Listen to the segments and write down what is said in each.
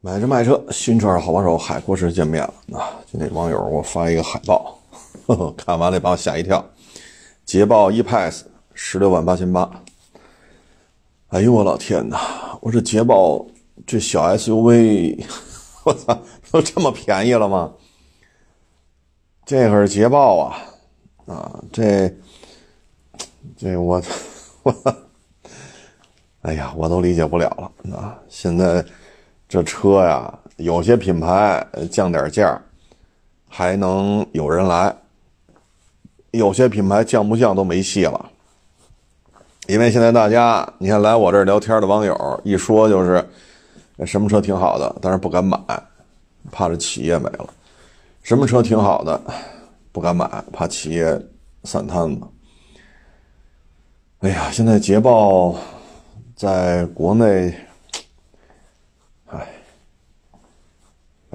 买车卖车，新车好帮手，海阔士见面了啊！今天网友给我发一个海报，呵 呵看完了把我吓一跳。捷豹 E-Pace 十六万八千八，哎呦我老天哪！我这捷豹这小 SUV，我操，都这么便宜了吗？这可是捷豹啊啊！这这我 我，哎呀，我都理解不了了啊！现在。这车呀，有些品牌降点价，还能有人来；有些品牌降不降都没戏了。因为现在大家，你看来我这儿聊天的网友一说就是什么车挺好的，但是不敢买，怕这企业没了；什么车挺好的，不敢买，怕企业散摊子。哎呀，现在捷豹在国内。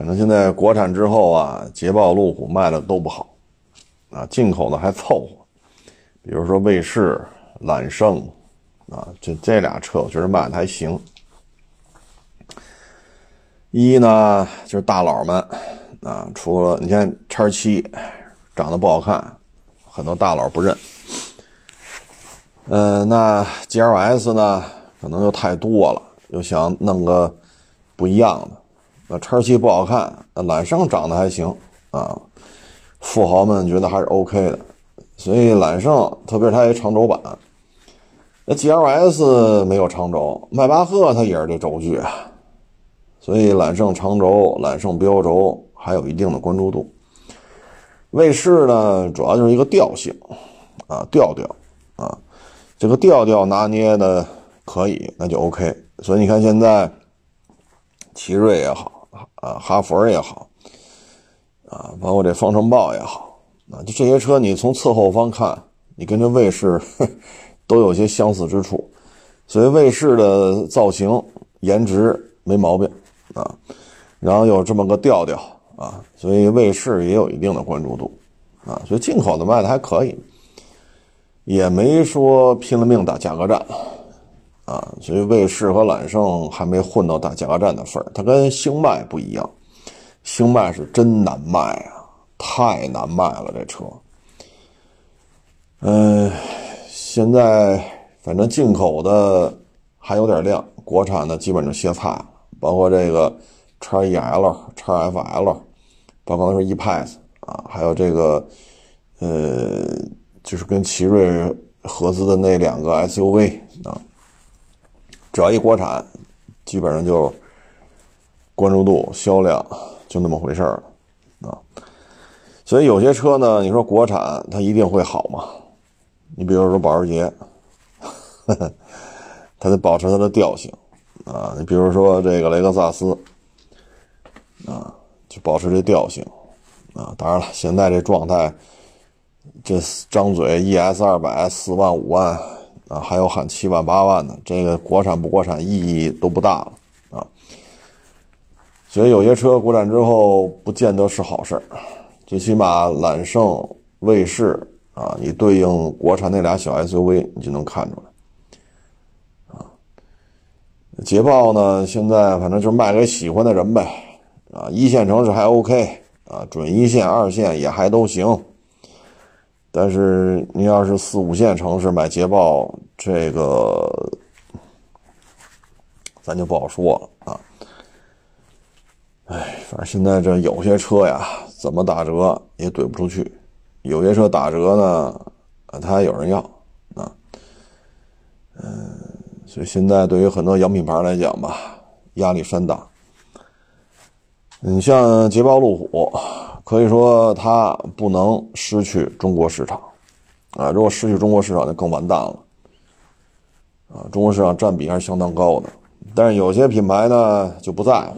反正现在国产之后啊，捷豹、路虎卖的都不好，啊，进口的还凑合。比如说卫士、揽胜，啊，这这俩车我觉得卖的还行。一呢就是大佬们，啊，除了你看叉七长得不好看，很多大佬不认。嗯，那 GLS 呢，可能又太多了，又想弄个不一样的。那叉七不好看，那揽胜长得还行啊，富豪们觉得还是 OK 的，所以揽胜，特别是它一长轴版，那 GLS 没有长轴，迈巴赫它也是这轴距啊，所以揽胜长轴、揽胜标轴还有一定的关注度。卫士呢，主要就是一个调性啊，调调啊，这个调调拿捏的可以，那就 OK。所以你看现在，奇瑞也好。啊，哈弗也好，啊，包括这方程豹也好，啊，就这些车，你从侧后方看，你跟这卫士 都有些相似之处，所以卫士的造型、颜值没毛病啊，然后有这么个调调啊，所以卫士也有一定的关注度啊，所以进口的卖的还可以，也没说拼了命打价格战。啊，所以卫士和揽胜还没混到打价格战的份儿，它跟星脉不一样，星脉是真难卖啊，太难卖了这车。嗯，现在反正进口的还有点量，国产的基本就歇菜了，包括这个叉 E L、叉 F L，包括说 E-Pace 啊，还有这个呃，就是跟奇瑞合资的那两个 SUV 啊。只要一国产，基本上就关注度、销量就那么回事儿啊。所以有些车呢，你说国产它一定会好吗？你比如说保时捷，它得保持它的调性啊。你比如说这个雷克萨斯啊，就保持这调性啊。当然了，现在这状态，这张嘴 ES 二百四万五万。啊，还有喊七万八万的，这个国产不国产意义都不大了啊。所以有些车国产之后不见得是好事，最起码揽胜、卫士啊，你对应国产那俩小 SUV，你就能看出来。捷豹呢，现在反正就是卖给喜欢的人呗啊，一线城市还 OK 啊，准一线、二线也还都行。但是你要是四五线城市买捷豹，这个咱就不好说了啊。哎，反正现在这有些车呀，怎么打折也怼不出去；有些车打折呢，它还有人要啊。嗯，所以现在对于很多洋品牌来讲吧，压力山大。你像捷豹、路虎。可以说它不能失去中国市场，啊，如果失去中国市场就更完蛋了，啊，中国市场占比还是相当高的。但是有些品牌呢就不在乎，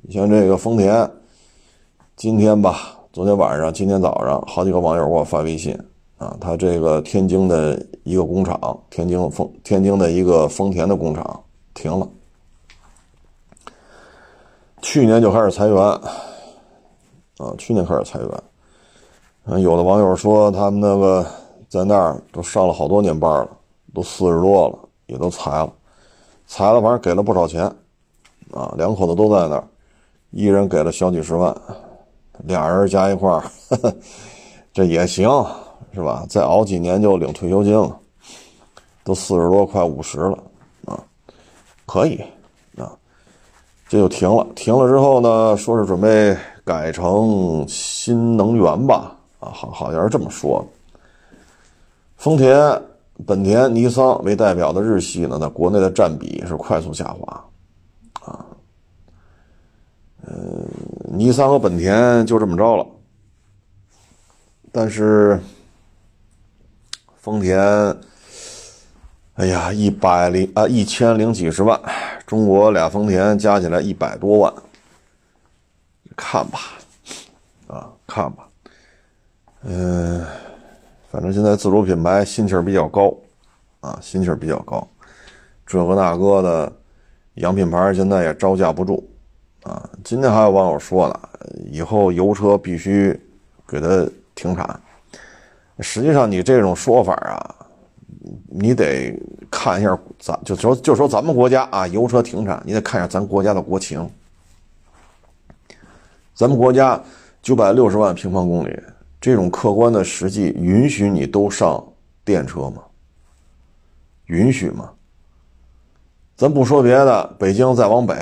你像这个丰田，今天吧，昨天晚上、今天早上，好几个网友给我发微信，啊，他这个天津的一个工厂，天津丰天津的一个丰田的工厂停了，去年就开始裁员。啊，去年开始裁员，嗯，有的网友说他们那个在那儿都上了好多年班了，都四十多了，也都裁了，裁了，反正给了不少钱，啊，两口子都在那儿，一人给了小几十万，俩人加一块儿，这也行，是吧？再熬几年就领退休金了，都四十多快五十了啊，可以啊，这就停了。停了之后呢，说是准备改成新能源吧？啊，好，好像是这么说。丰田、本田、尼桑为代表的日系呢，在国内的占比是快速下滑。啊嗯，尼桑和本田就这么着了，但是丰田，哎呀，一百零啊一千零几十万，中国俩丰田加起来一百多万，看吧，啊，看吧，嗯，反正现在自主品牌心气儿比较高，啊，心气儿比较高，这个那个的洋品牌现在也招架不住。啊，今天还有网友说了，以后油车必须给它停产。实际上，你这种说法啊，你得看一下咱就说就说咱们国家啊，油车停产，你得看一下咱国家的国情。咱们国家九百六十万平方公里，这种客观的实际允许你都上电车吗？允许吗？咱不说别的，北京再往北。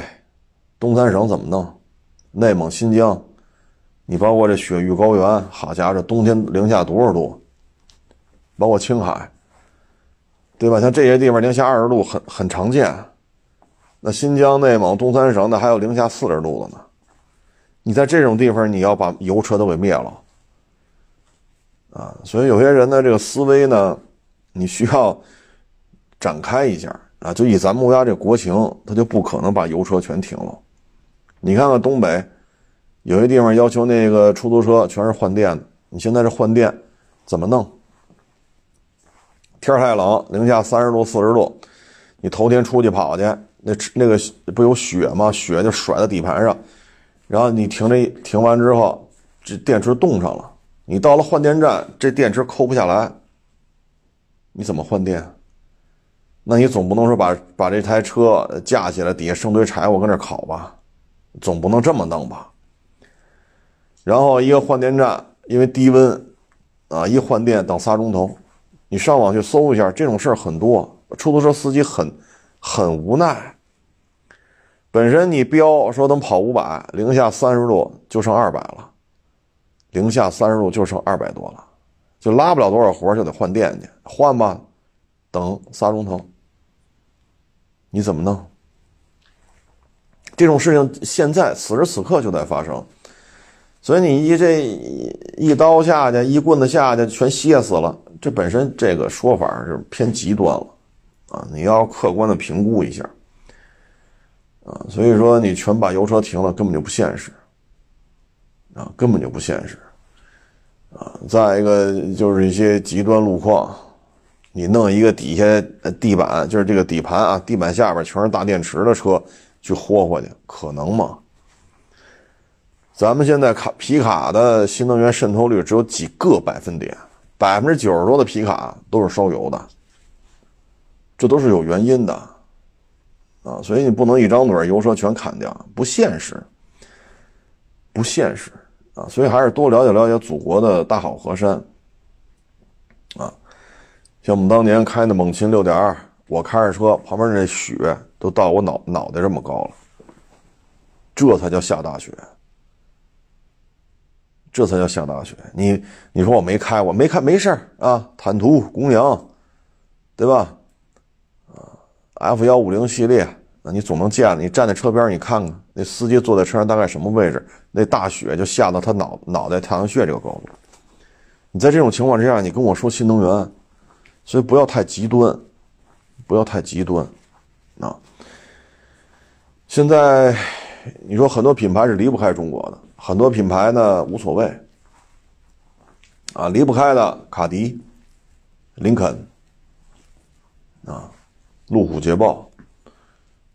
东三省怎么弄？内蒙、新疆，你包括这雪域高原，好家伙，这冬天零下多少度？包括青海，对吧？像这些地方零下二十度很很常见。那新疆、内蒙、东三省，那还有零下四十度的呢。你在这种地方，你要把油车都给灭了啊！所以有些人的这个思维呢，你需要展开一下啊。就以咱们国家这国情，他就不可能把油车全停了。你看看东北，有些地方要求那个出租车全是换电的。你现在这换电怎么弄？天太冷，零下三十度、四十度，你头天出去跑去，那那个不有雪吗？雪就甩在底盘上，然后你停这停完之后，这电池冻上了。你到了换电站，这电池抠不下来，你怎么换电？那你总不能说把把这台车架起来，底下生堆柴火跟那烤吧？总不能这么弄吧？然后一个换电站，因为低温，啊，一换电等仨钟头。你上网去搜一下，这种事儿很多。出租车司机很很无奈。本身你标说能跑五百，零下三十度就剩二百了，零下三十度就剩二百多了，就拉不了多少活，就得换电去换吧，等仨钟头，你怎么弄？这种事情现在此时此刻就在发生，所以你一这一刀下去，一棍子下去，全歇死了。这本身这个说法是偏极端了，啊，你要客观的评估一下，啊，所以说你全把油车停了，根本就不现实，啊，根本就不现实，啊，再一个就是一些极端路况，你弄一个底下地板就是这个底盘啊，地板下边全是大电池的车。去霍霍去，可能吗？咱们现在卡皮卡的新能源渗透率只有几个百分点，百分之九十多的皮卡都是烧油的，这都是有原因的啊！所以你不能一张嘴油车全砍掉，不现实，不现实啊！所以还是多了解了解祖国的大好河山啊！像我们当年开的猛禽六点二，我开着车，旁边那雪。都到我脑脑袋这么高了，这才叫下大雪，这才叫下大雪。你你说我没开，我没开没事啊，坦途公羊，对吧？，F 幺五零系列，那你总能见你站在车边你看看那司机坐在车上大概什么位置，那大雪就下到他脑脑袋太阳穴这个高度。你在这种情况之下，你跟我说新能源，所以不要太极端，不要太极端，啊。现在，你说很多品牌是离不开中国的，很多品牌呢无所谓，啊，离不开的卡迪、林肯，啊，路虎、捷豹，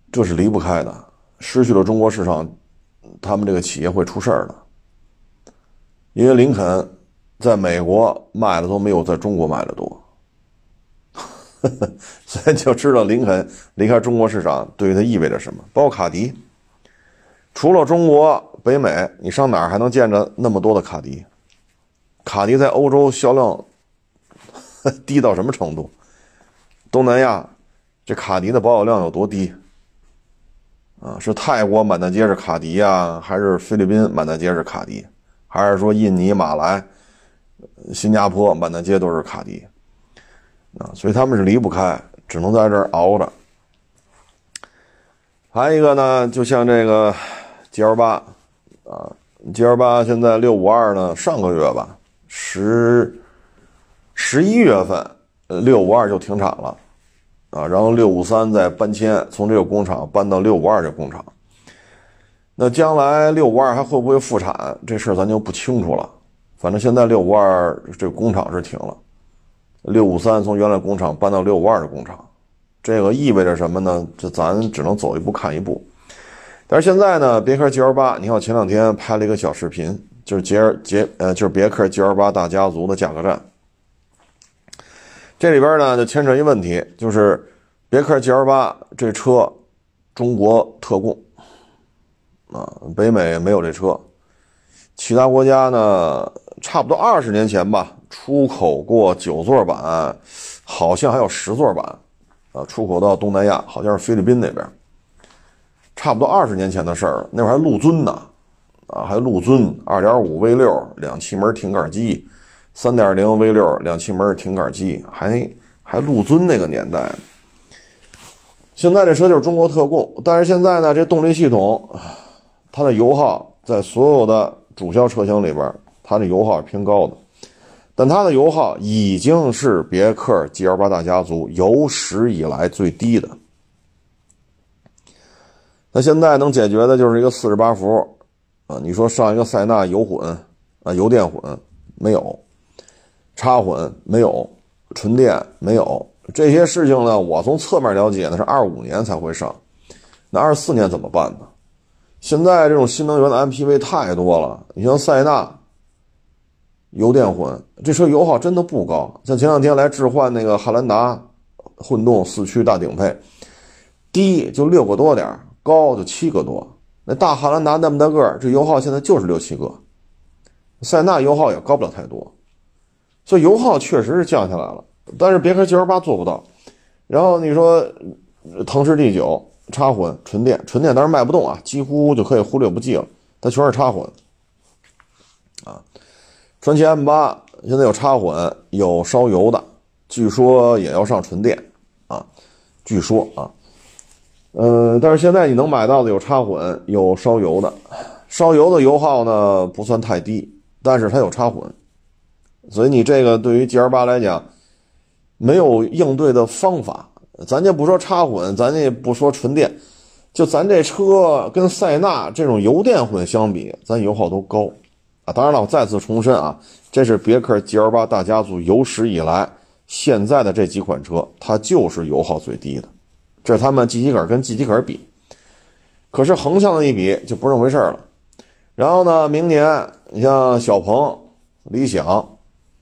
这是离不开的。失去了中国市场，他们这个企业会出事儿的，因为林肯在美国卖的都没有在中国卖的多。所以就知道林肯离开中国市场对于它意味着什么。包括卡迪，除了中国、北美，你上哪儿还能见着那么多的卡迪？卡迪在欧洲销量 低到什么程度？东南亚这卡迪的保有量有多低？啊，是泰国满大街是卡迪呀，还是菲律宾满大街是卡迪，还是说印尼、马来、新加坡满大街都是卡迪？啊，所以他们是离不开，只能在这儿熬着。还有一个呢，就像这个 G L 八啊，G L 八现在六五二呢，上个月吧，十十一月份，呃，六五二就停产了。啊，然后六五三再搬迁，从这个工厂搬到六五二这工厂。那将来六五二还会不会复产？这事儿咱就不清楚了。反正现在六五二这工厂是停了，六五三从原来工厂搬到六五二的工厂，这个意味着什么呢？这咱只能走一步看一步。但是现在呢，别克 GL 八，你看我前两天拍了一个小视频，就是杰尔杰呃，就是别克 GL 八大家族的价格战。这里边呢就牵扯一问题，就是别克 GL 八这车中国特供啊，北美没有这车，其他国家呢差不多二十年前吧出口过九座版，好像还有十座版啊，出口到东南亚，好像是菲律宾那边，差不多二十年前的事儿了，那会儿还陆尊呢啊，还陆尊二点五 V 六两气门挺杆机。三点零 V 六两气门挺杆机，还还陆尊那个年代。现在这车就是中国特供，但是现在呢，这动力系统，它的油耗在所有的主销车型里边，它的油耗是偏高的。但它的油耗已经是别克 GL 八大家族有史以来最低的。那现在能解决的就是一个四十八伏啊，你说上一个塞纳油混啊，油电混没有。插混没有，纯电没有，这些事情呢，我从侧面了解呢是二五年才会上，那二四年怎么办呢？现在这种新能源的 MPV 太多了，你像塞纳，油电混，这车油耗真的不高。像前两天来置换那个汉兰达，混动四驱大顶配，低就六个多点高就七个多。那大汉兰达那么大个这油耗现在就是六七个，塞纳油耗也高不了太多。所以油耗确实是降下来了，但是别克 GL 八做不到。然后你说，腾势 D 九插混纯电，纯电当然卖不动啊，几乎就可以忽略不计了。它全是插混，啊，传祺 M 八现在有插混，有烧油的，据说也要上纯电，啊，据说啊，嗯，但是现在你能买到的有插混，有烧油的，烧油的油耗呢不算太低，但是它有插混。所以你这个对于 G L 八来讲，没有应对的方法。咱就不说插混，咱也不说纯电，就咱这车跟塞纳这种油电混相比，咱油耗都高啊。当然了，我再次重申啊，这是别克 G L 八大家族有史以来现在的这几款车，它就是油耗最低的。这是他们 G 级杆跟 G 级杆比，可是横向的一比就不是那回事了。然后呢，明年你像小鹏、理想。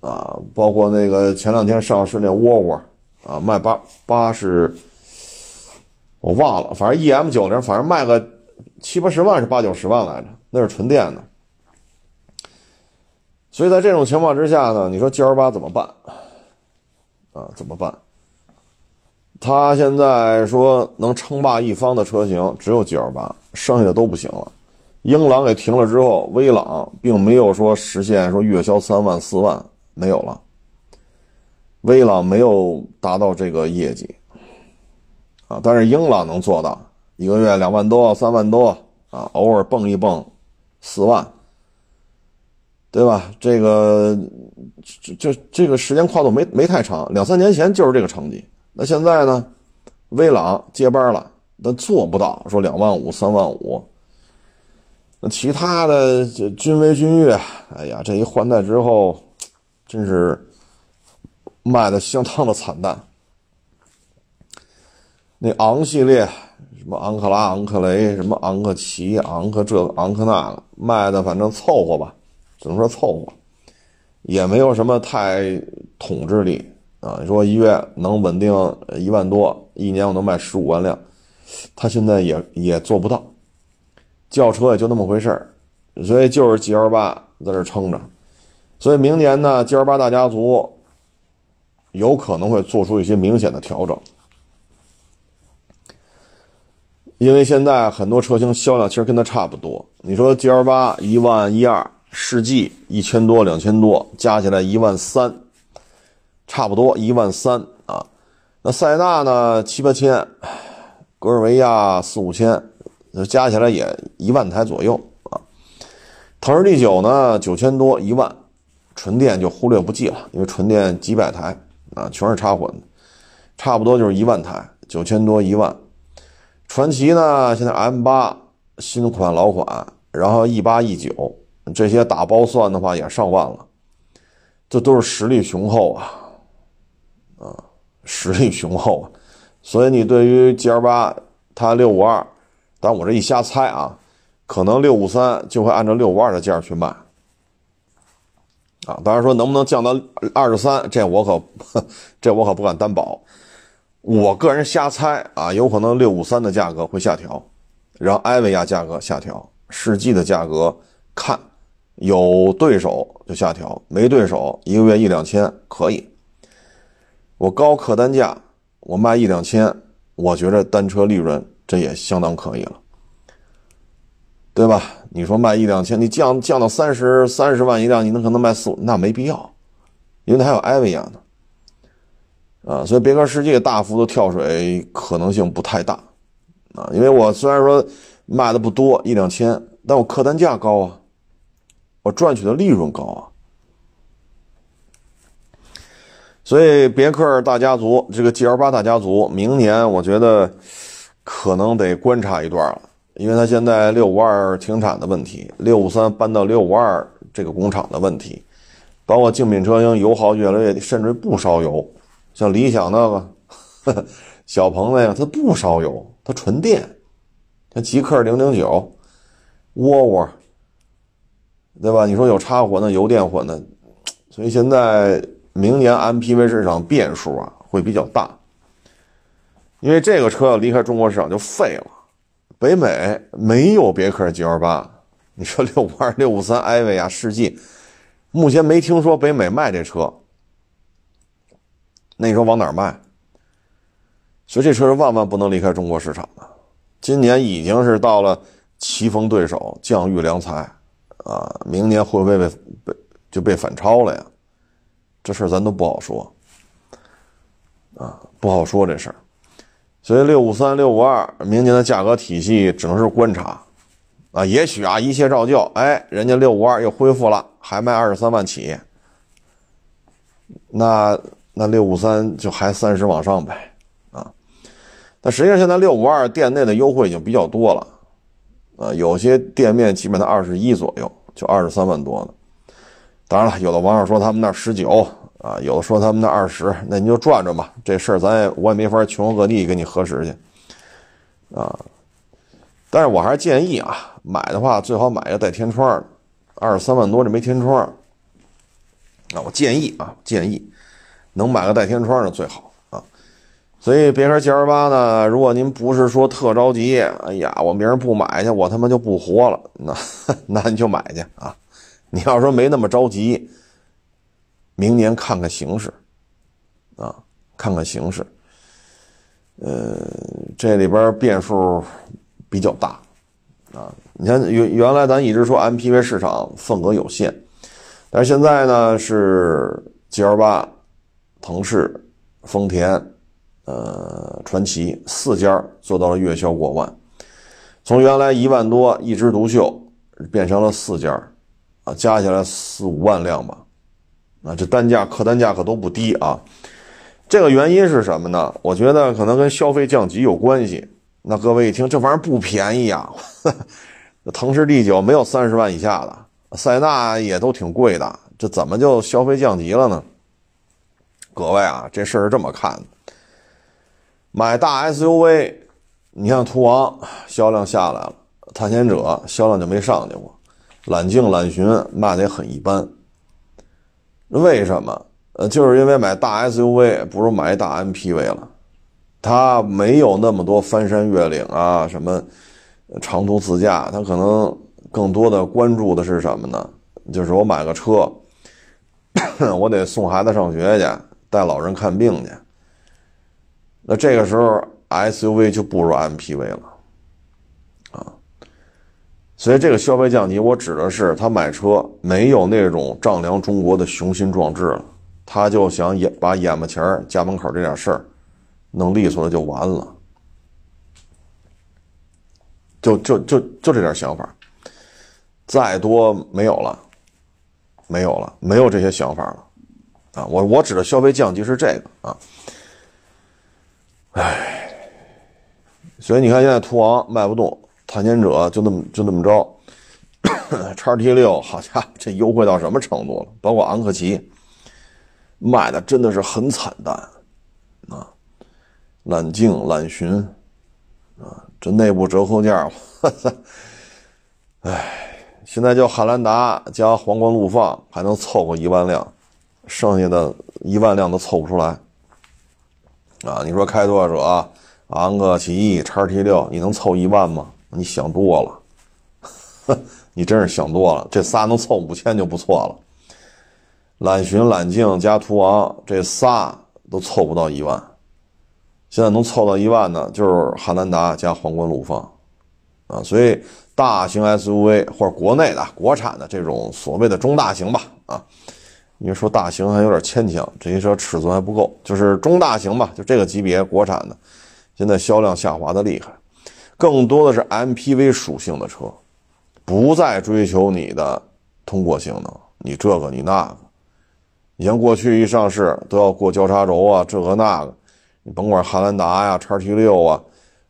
啊，包括那个前两天上市那沃尔沃，啊，卖八八十，我忘了，反正 E M 九零，反正卖个七八十万是八九十万来着，那是纯电的。所以在这种情况之下呢，你说 G L 八怎么办？啊，怎么办？他现在说能称霸一方的车型只有 G L 八，剩下的都不行了。英朗给停了之后，威朗并没有说实现说月销三万四万。没有了，威朗没有达到这个业绩啊，但是英朗能做到一个月两万多、三万多啊，偶尔蹦一蹦四万，对吧？这个这这这个时间跨度没没太长，两三年前就是这个成绩。那现在呢，威朗接班了，但做不到说两万五、三万五。那其他的这君威、君越，哎呀，这一换代之后。真是卖的相当的惨淡。那昂系列，什么昂克拉、昂克雷，什么昂克旗、昂克这、昂克那，卖的反正凑合吧，只能说凑合，也没有什么太统治力啊。你说一月能稳定一万多，一年我能卖十五万辆，他现在也也做不到。轿车也就那么回事儿，所以就是 G L 八在这撑着。所以明年呢，G L 八大家族有可能会做出一些明显的调整，因为现在很多车型销量其实跟它差不多。你说 G L 八一万一二，世纪一千多两千多，加起来一万三，差不多一万三啊。那塞纳呢七八千，格尔维亚四五千，加起来也一万台左右啊。腾势 D 九呢九千多一万，纯电就忽略不计了，因为纯电几百台啊，全是插混的，差不多就是一万台，九千多一万。传奇呢现在 M 八新款老款，然后 E 八 E 九这些打包算的话也上万了，这都是实力雄厚啊，啊。实力雄厚啊，所以你对于 G L 八，它六五二，但我这一瞎猜啊，可能六五三就会按照六五二的价去卖，啊，当然说能不能降到二十三，这我可这我可不敢担保，我个人瞎猜啊，有可能六五三的价格会下调，然后艾维亚价格下调，世纪的价格看有对手就下调，没对手一个月一两千可以。我高客单价，我卖一两千，我觉得单车利润这也相当可以了，对吧？你说卖一两千，你降降到三十三十万一辆，你能可能卖四五？那没必要，因为它还有艾维亚呢，啊，所以别克世界大幅度跳水可能性不太大，啊，因为我虽然说卖的不多一两千，但我客单价高啊，我赚取的利润高啊。所以别克大家族这个 G L 八大家族，明年我觉得可能得观察一段了，因为它现在六五二停产的问题，六五三搬到六五二这个工厂的问题，包括竞品车型油耗越来越，甚至不烧油，像理想那个 小鹏那个，它不烧油，它纯电，像极氪零零九、沃沃，对吧？你说有插混的、油电混的，所以现在。明年 MPV 市场变数啊会比较大，因为这个车要离开中国市场就废了。北美没有别克 GL 八，你说六五二、六五三、艾维亚、世纪，目前没听说北美卖这车。那你说往哪儿卖？所以这车是万万不能离开中国市场的。今年已经是到了棋逢对手、将遇良才啊，明年会不会被被就被反超了呀？这事儿咱都不好说，啊，不好说这事儿，所以六五三、六五二明年的价格体系只能是观察，啊，也许啊一切照旧，哎，人家六五二又恢复了，还卖二十三万起，那那六五三就还三十往上呗，啊，但实际上现在六五二店内的优惠已经比较多了，啊，有些店面基本在二十一左右，就二十三万多呢。当然了，有的网友说他们那十九啊，有的说他们那二十，那你就转转吧。这事儿咱也我也没法全国各地给你核实去啊。但是我还是建议啊，买的话最好买个带天窗的，二十三万多这没天窗啊。我建议啊，建议能买个带天窗的最好啊。所以别克 G L 八呢，如果您不是说特着急，哎呀，我明儿不买去，我他妈就不活了，那 那你就买去啊。你要说没那么着急，明年看看形势，啊，看看形势，呃，这里边变数比较大，啊，你看原原来咱一直说 MPV 市场份额有限，但是现在呢是 GL 八、腾势、丰田、呃传祺四家做到了月销过万，从原来一万多一枝独秀变成了四家。啊，加起来四五万辆吧，啊，这单价客单价可都不低啊。这个原因是什么呢？我觉得可能跟消费降级有关系。那各位一听，这玩意儿不便宜啊，腾势 D 九没有三十万以下的，塞纳也都挺贵的，这怎么就消费降级了呢？各位啊，这事儿是这么看的：买大 SUV，你像途昂销量下来了，探险者销量就没上去过。揽境、揽巡卖的也很一般，为什么？呃，就是因为买大 SUV 不如买一大 MPV 了，它没有那么多翻山越岭啊，什么长途自驾，他可能更多的关注的是什么呢？就是我买个车，我得送孩子上学去，带老人看病去。那这个时候 SUV 就不如 MPV 了，所以这个消费降级，我指的是他买车没有那种丈量中国的雄心壮志了，他就想眼把眼巴前家门口这点事儿弄利索了就完了，就就就就这点想法，再多没有了，没有了，没有这些想法了，啊，我我指的消费降级是这个啊。唉，所以你看，现在途昂卖不动，探险者就那么就那么着，叉 T 六好家伙，这优惠到什么程度了？包括昂克旗卖的真的是很惨淡啊！揽境、揽巡啊，这内部折扣价，唉，现在就汉兰达加皇冠陆放还能凑个一万辆，剩下的一万辆都凑不出来。啊，你说开拓者、昂克旗、叉 T 六，你能凑一万吗？你想多了，你真是想多了。这仨能凑五千就不错了。揽巡、揽境加途昂，这仨都凑不到一万。现在能凑到一万的，就是汉兰达加皇冠陆放，啊，所以大型 SUV 或者国内的国产的这种所谓的中大型吧，啊。你说大型还有点牵强，这些车尺寸还不够，就是中大型吧，就这个级别国产的，现在销量下滑的厉害，更多的是 MPV 属性的车，不再追求你的通过性能，你这个你那个，你像过去一上市都要过交叉轴啊，这个那个，你甭管汉兰达呀、叉 T 六啊、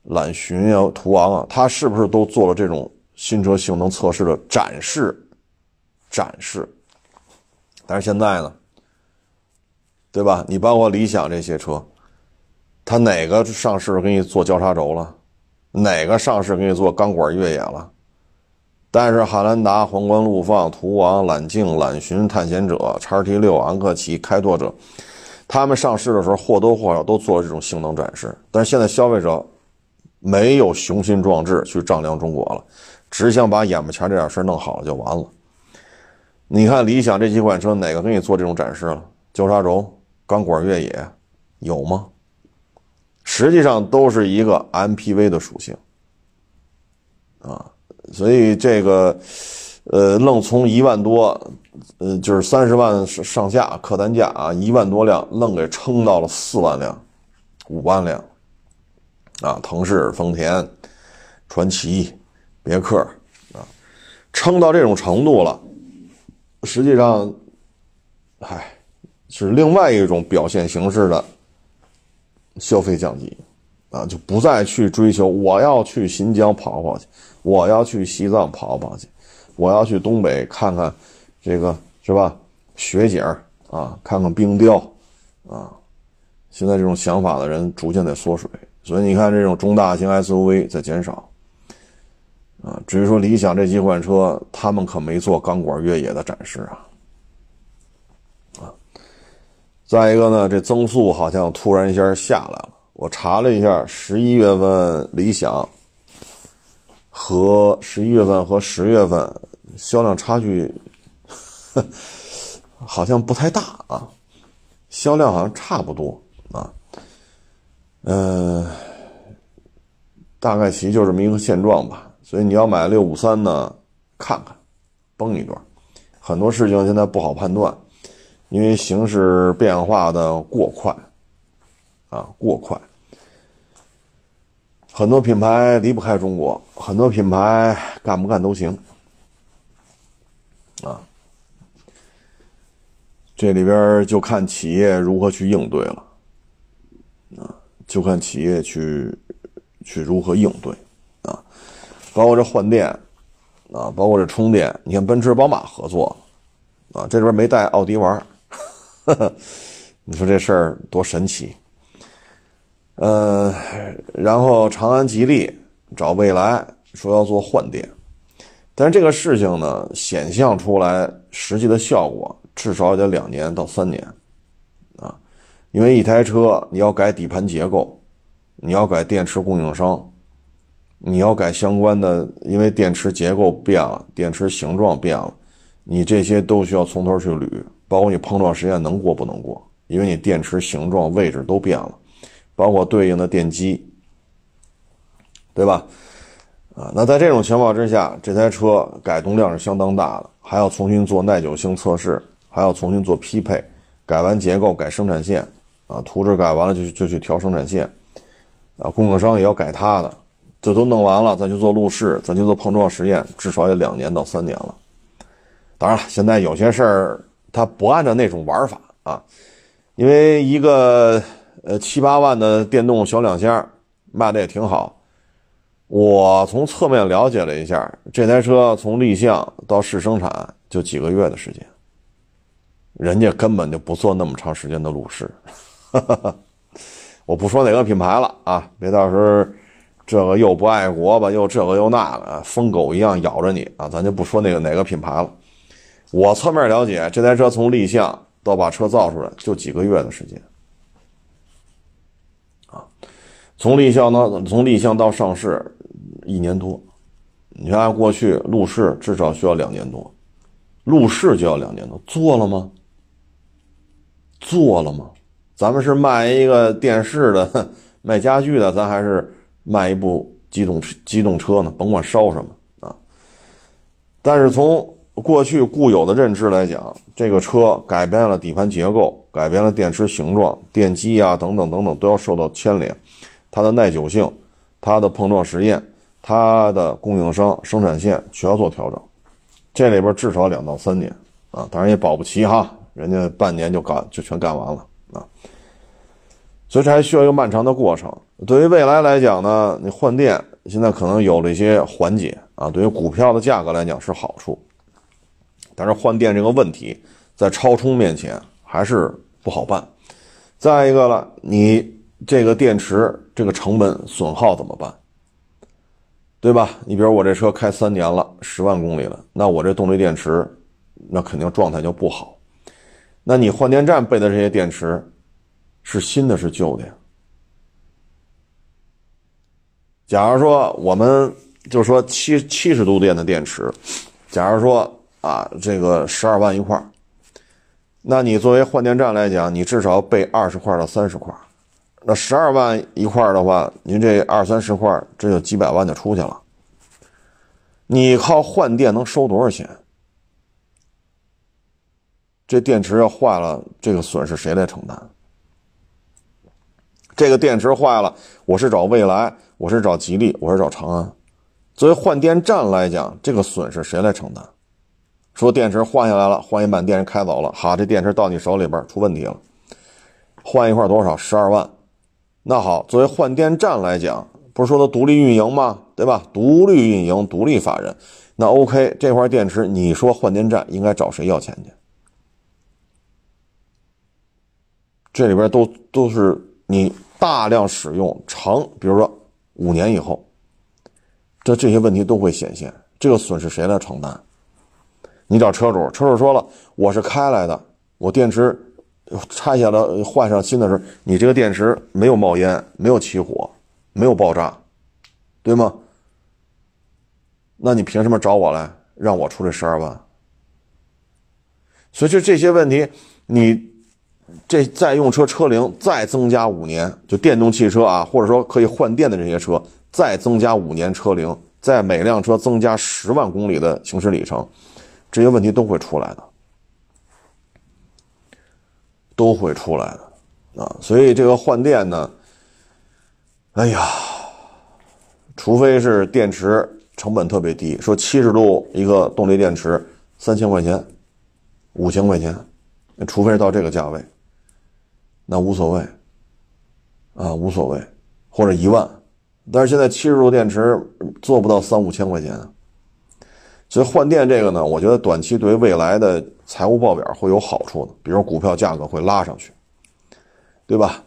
揽巡呀、途昂啊，它是不是都做了这种新车性能测试的展示？展示。但是现在呢，对吧？你包括理想这些车，它哪个上市给你做交叉轴了？哪个上市给你做钢管越野了？但是汉兰达、皇冠陆放、途昂、揽境、揽巡、探险者、叉 T 六、昂克旗、开拓者，他们上市的时候或多或少都做了这种性能展示。但是现在消费者没有雄心壮志去丈量中国了，只想把眼巴前这点事弄好了就完了。你看理想这几款车，哪个给你做这种展示了？交叉轴、钢管越野，有吗？实际上都是一个 MPV 的属性啊，所以这个，呃，愣从一万多，呃，就是三十万上下客单价啊，一万多辆，愣给撑到了四万辆、五万辆，啊，腾势、丰田、传祺、别克啊，撑到这种程度了。实际上，唉，是另外一种表现形式的消费降级啊，就不再去追求我要去新疆跑跑去，我要去西藏跑跑去，我要去东北看看这个是吧雪景啊，看看冰雕啊。现在这种想法的人逐渐在缩水，所以你看这种中大型 SUV 在减少。啊，至于说理想这几款车，他们可没做钢管越野的展示啊。再一个呢，这增速好像突然一下下来了。我查了一下，十一月份理想和十一月份和十月份销量差距好像不太大啊，销量好像差不多啊。嗯，大概其就这么一个现状吧。所以你要买六五三呢，看看，崩一段。很多事情现在不好判断，因为形势变化的过快，啊，过快。很多品牌离不开中国，很多品牌干不干都行，啊，这里边就看企业如何去应对了，啊，就看企业去去如何应对。啊包括这换电，啊，包括这充电，你看奔驰、宝马合作，啊，这里边没带奥迪玩呵 呵你说这事儿多神奇？呃，然后长安、吉利找蔚来说要做换电，但是这个事情呢，显象出来实际的效果至少也得两年到三年，啊，因为一台车你要改底盘结构，你要改电池供应商。你要改相关的，因为电池结构变了，电池形状变了，你这些都需要从头去捋，包括你碰撞实验能过不能过，因为你电池形状位置都变了，包括对应的电机，对吧？啊，那在这种情况之下，这台车改动量是相当大的，还要重新做耐久性测试，还要重新做匹配，改完结构改生产线，啊，图纸改完了就就去调生产线，啊，供应商也要改他的。这都弄完了，再去做路试，再去做碰撞实验，至少也两年到三年了。当然了，现在有些事儿他不按照那种玩法啊，因为一个呃七八万的电动小两厢卖的也挺好。我从侧面了解了一下，这台车从立项到试生产就几个月的时间，人家根本就不做那么长时间的路试。我不说哪个品牌了啊，别到时候。这个又不爱国吧，又这个又那个，疯狗一样咬着你啊！咱就不说那个哪个品牌了。我侧面了解，这台车从立项到把车造出来就几个月的时间，啊，从立项到从立项到上市一年多。你看过去路试至少需要两年多，路试就要两年多，做了吗？做了吗？咱们是卖一个电视的，卖家具的，咱还是？卖一部机动机动车呢，甭管烧什么啊。但是从过去固有的认知来讲，这个车改变了底盘结构，改变了电池形状、电机啊等等等等都要受到牵连。它的耐久性、它的碰撞实验、它的供应商生产线全要做调整。这里边至少两到三年啊，当然也保不齐哈，人家半年就干就全干完了啊。所以这还需要一个漫长的过程。对于未来来讲呢，你换电现在可能有了一些缓解啊，对于股票的价格来讲是好处。但是换电这个问题在超充面前还是不好办。再一个了，你这个电池这个成本损耗怎么办？对吧？你比如我这车开三年了，十万公里了，那我这动力电池那肯定状态就不好。那你换电站备的这些电池。是新的，是旧的呀？假如说我们就说七七十度电的电池，假如说啊，这个十二万一块那你作为换电站来讲，你至少备二十块到三十块那十二万一块的话，您这二三十块，这就几百万就出去了。你靠换电能收多少钱？这电池要坏了，这个损失谁来承担？这个电池坏了，我是找蔚来，我是找吉利，我是找长安。作为换电站来讲，这个损失谁来承担？说电池换下来了，换一满电池开走了，好，这电池到你手里边出问题了，换一块多少？十二万。那好，作为换电站来讲，不是说它独立运营吗？对吧？独立运营，独立法人。那 OK，这块电池，你说换电站应该找谁要钱去？这里边都都是。你大量使用长，比如说五年以后，这这些问题都会显现。这个损失谁来承担？你找车主，车主说了，我是开来的，我电池拆下来换上新的时候，你这个电池没有冒烟，没有起火，没有爆炸，对吗？那你凭什么找我来让我出这十二万？所以就这些问题，你。这再用车车龄再增加五年，就电动汽车啊，或者说可以换电的这些车，再增加五年车龄，在每辆车增加十万公里的行驶里程，这些问题都会出来的，都会出来的啊！所以这个换电呢，哎呀，除非是电池成本特别低，说七十度一个动力电池三千块钱、五千块钱，除非是到这个价位。那无所谓，啊，无所谓，或者一万，但是现在七十度电池做不到三五千块钱，所以换电这个呢，我觉得短期对于未来的财务报表会有好处的，比如股票价格会拉上去，对吧？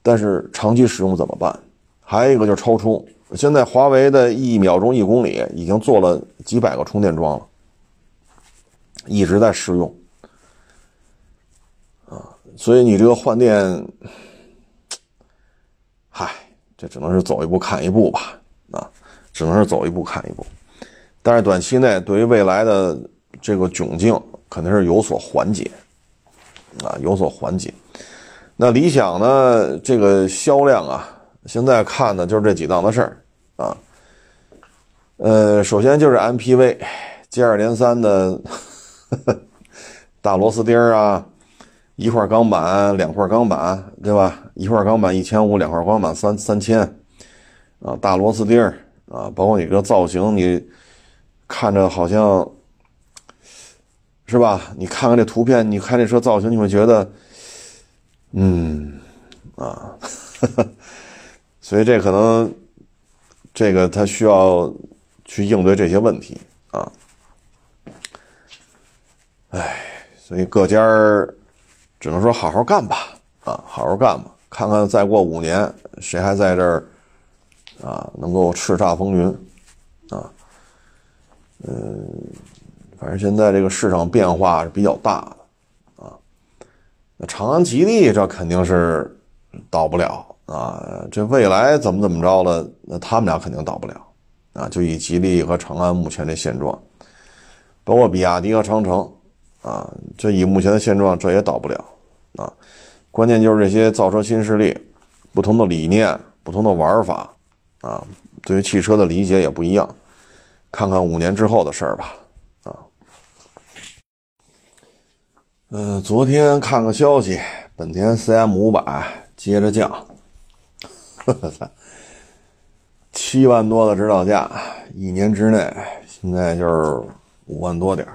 但是长期使用怎么办？还有一个就是超充，现在华为的一秒钟一公里已经做了几百个充电桩了，一直在试用啊。所以你这个换电，嗨，这只能是走一步看一步吧。啊，只能是走一步看一步。但是短期内对于未来的这个窘境肯定是有所缓解，啊，有所缓解。那理想呢？这个销量啊，现在看的就是这几档的事儿啊。呃，首先就是 MPV，接二连三的 大螺丝钉啊，一块钢板、两块钢板，对吧？一块钢板一千五，两块钢板三三千，啊，大螺丝钉啊，包括你这造型，你看着好像是吧？你看看这图片，你看这车造型，你会觉得。嗯，啊，所以这可能，这个他需要去应对这些问题啊。哎，所以各家只能说好好干吧，啊，好好干吧，看看再过五年谁还在这儿啊，能够叱咤风云啊。嗯，反正现在这个市场变化是比较大的。啊那长安、吉利这肯定是倒不了啊！这未来怎么怎么着了？那他们俩肯定倒不了啊！就以吉利和长安目前这现状，包括比亚迪和长城啊，这以目前的现状，这也倒不了啊！关键就是这些造车新势力，不同的理念、不同的玩法啊，对于汽车的理解也不一样。看看五年之后的事儿吧。啊。嗯，昨天看个消息，本田 CM 五百接着降，呵 呵七万多的指导价，一年之内现在就是五万多点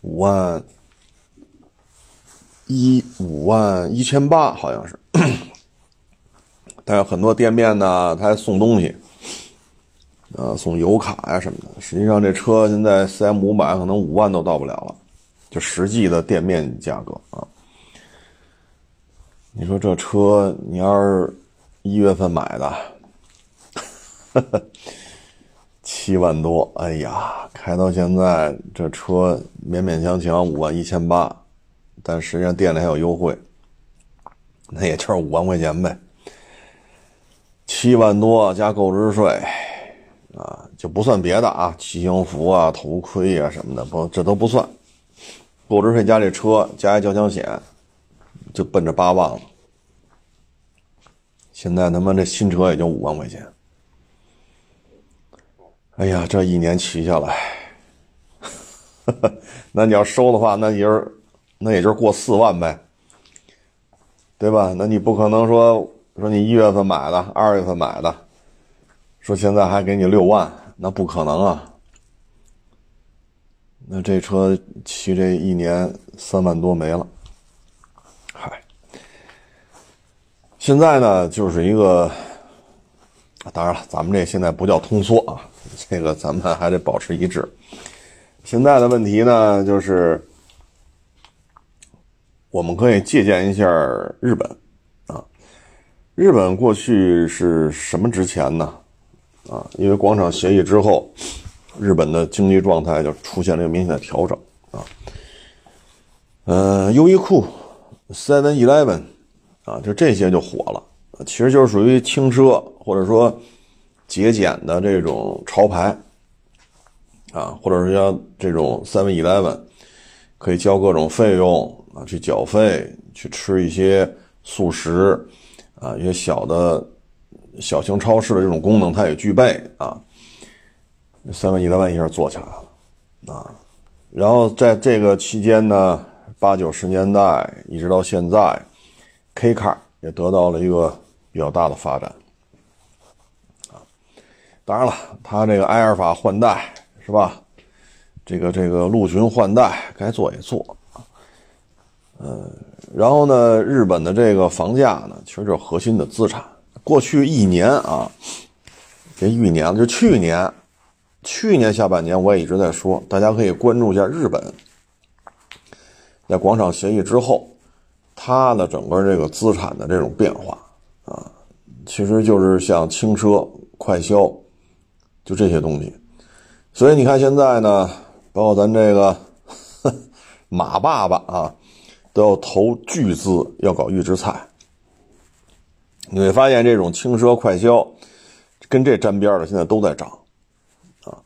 五万一五万一千八好像是，但是很多店面呢，他还送东西，啊，送油卡呀什么的。实际上这车现在 CM 五百可能五万都到不了了。就实际的店面价格啊，你说这车你要是一月份买的，七万多，哎呀，开到现在这车勉勉强强五万一千八，但实际上店里还有优惠，那也就是五万块钱呗，七万多加购置税啊，就不算别的啊，骑行服啊、头盔啊什么的，不，这都不算。购置税加这车加一交强险，就奔着八万了。现在他妈这新车也就五万块钱。哎呀，这一年骑下来，那你要收的话，那也是，那也就是过四万呗，对吧？那你不可能说说你一月份买的，二月份买的，说现在还给你六万，那不可能啊。那这车骑这一年三万多没了，嗨！现在呢，就是一个，当然了，咱们这现在不叫通缩啊，这个咱们还得保持一致。现在的问题呢，就是我们可以借鉴一下日本啊，日本过去是什么值钱呢？啊，因为广场协议之后。日本的经济状态就出现了一个明显的调整啊，呃，优衣库、Seven Eleven 啊，就这些就火了，其实就是属于轻奢或者说节俭的这种潮牌啊，或者是像这种 Seven Eleven 可以交各种费用啊，去缴费去吃一些速食啊，一些小的小型超市的这种功能它也具备啊。三万一万一下做起来了，啊，然后在这个期间呢，八九十年代一直到现在，K car 也得到了一个比较大的发展，啊，当然了，它这个埃尔法换代是吧？这个这个陆巡换代该做也做，嗯，然后呢，日本的这个房价呢，其实就是核心的资产。过去一年啊，这一年就去年。去年下半年我也一直在说，大家可以关注一下日本，在广场协议之后，它的整个这个资产的这种变化啊，其实就是像轻奢、快消，就这些东西。所以你看现在呢，包括咱这个 马爸爸啊，都要投巨资要搞预制菜。你会发现这种轻奢快消。跟这沾边的现在都在涨，啊，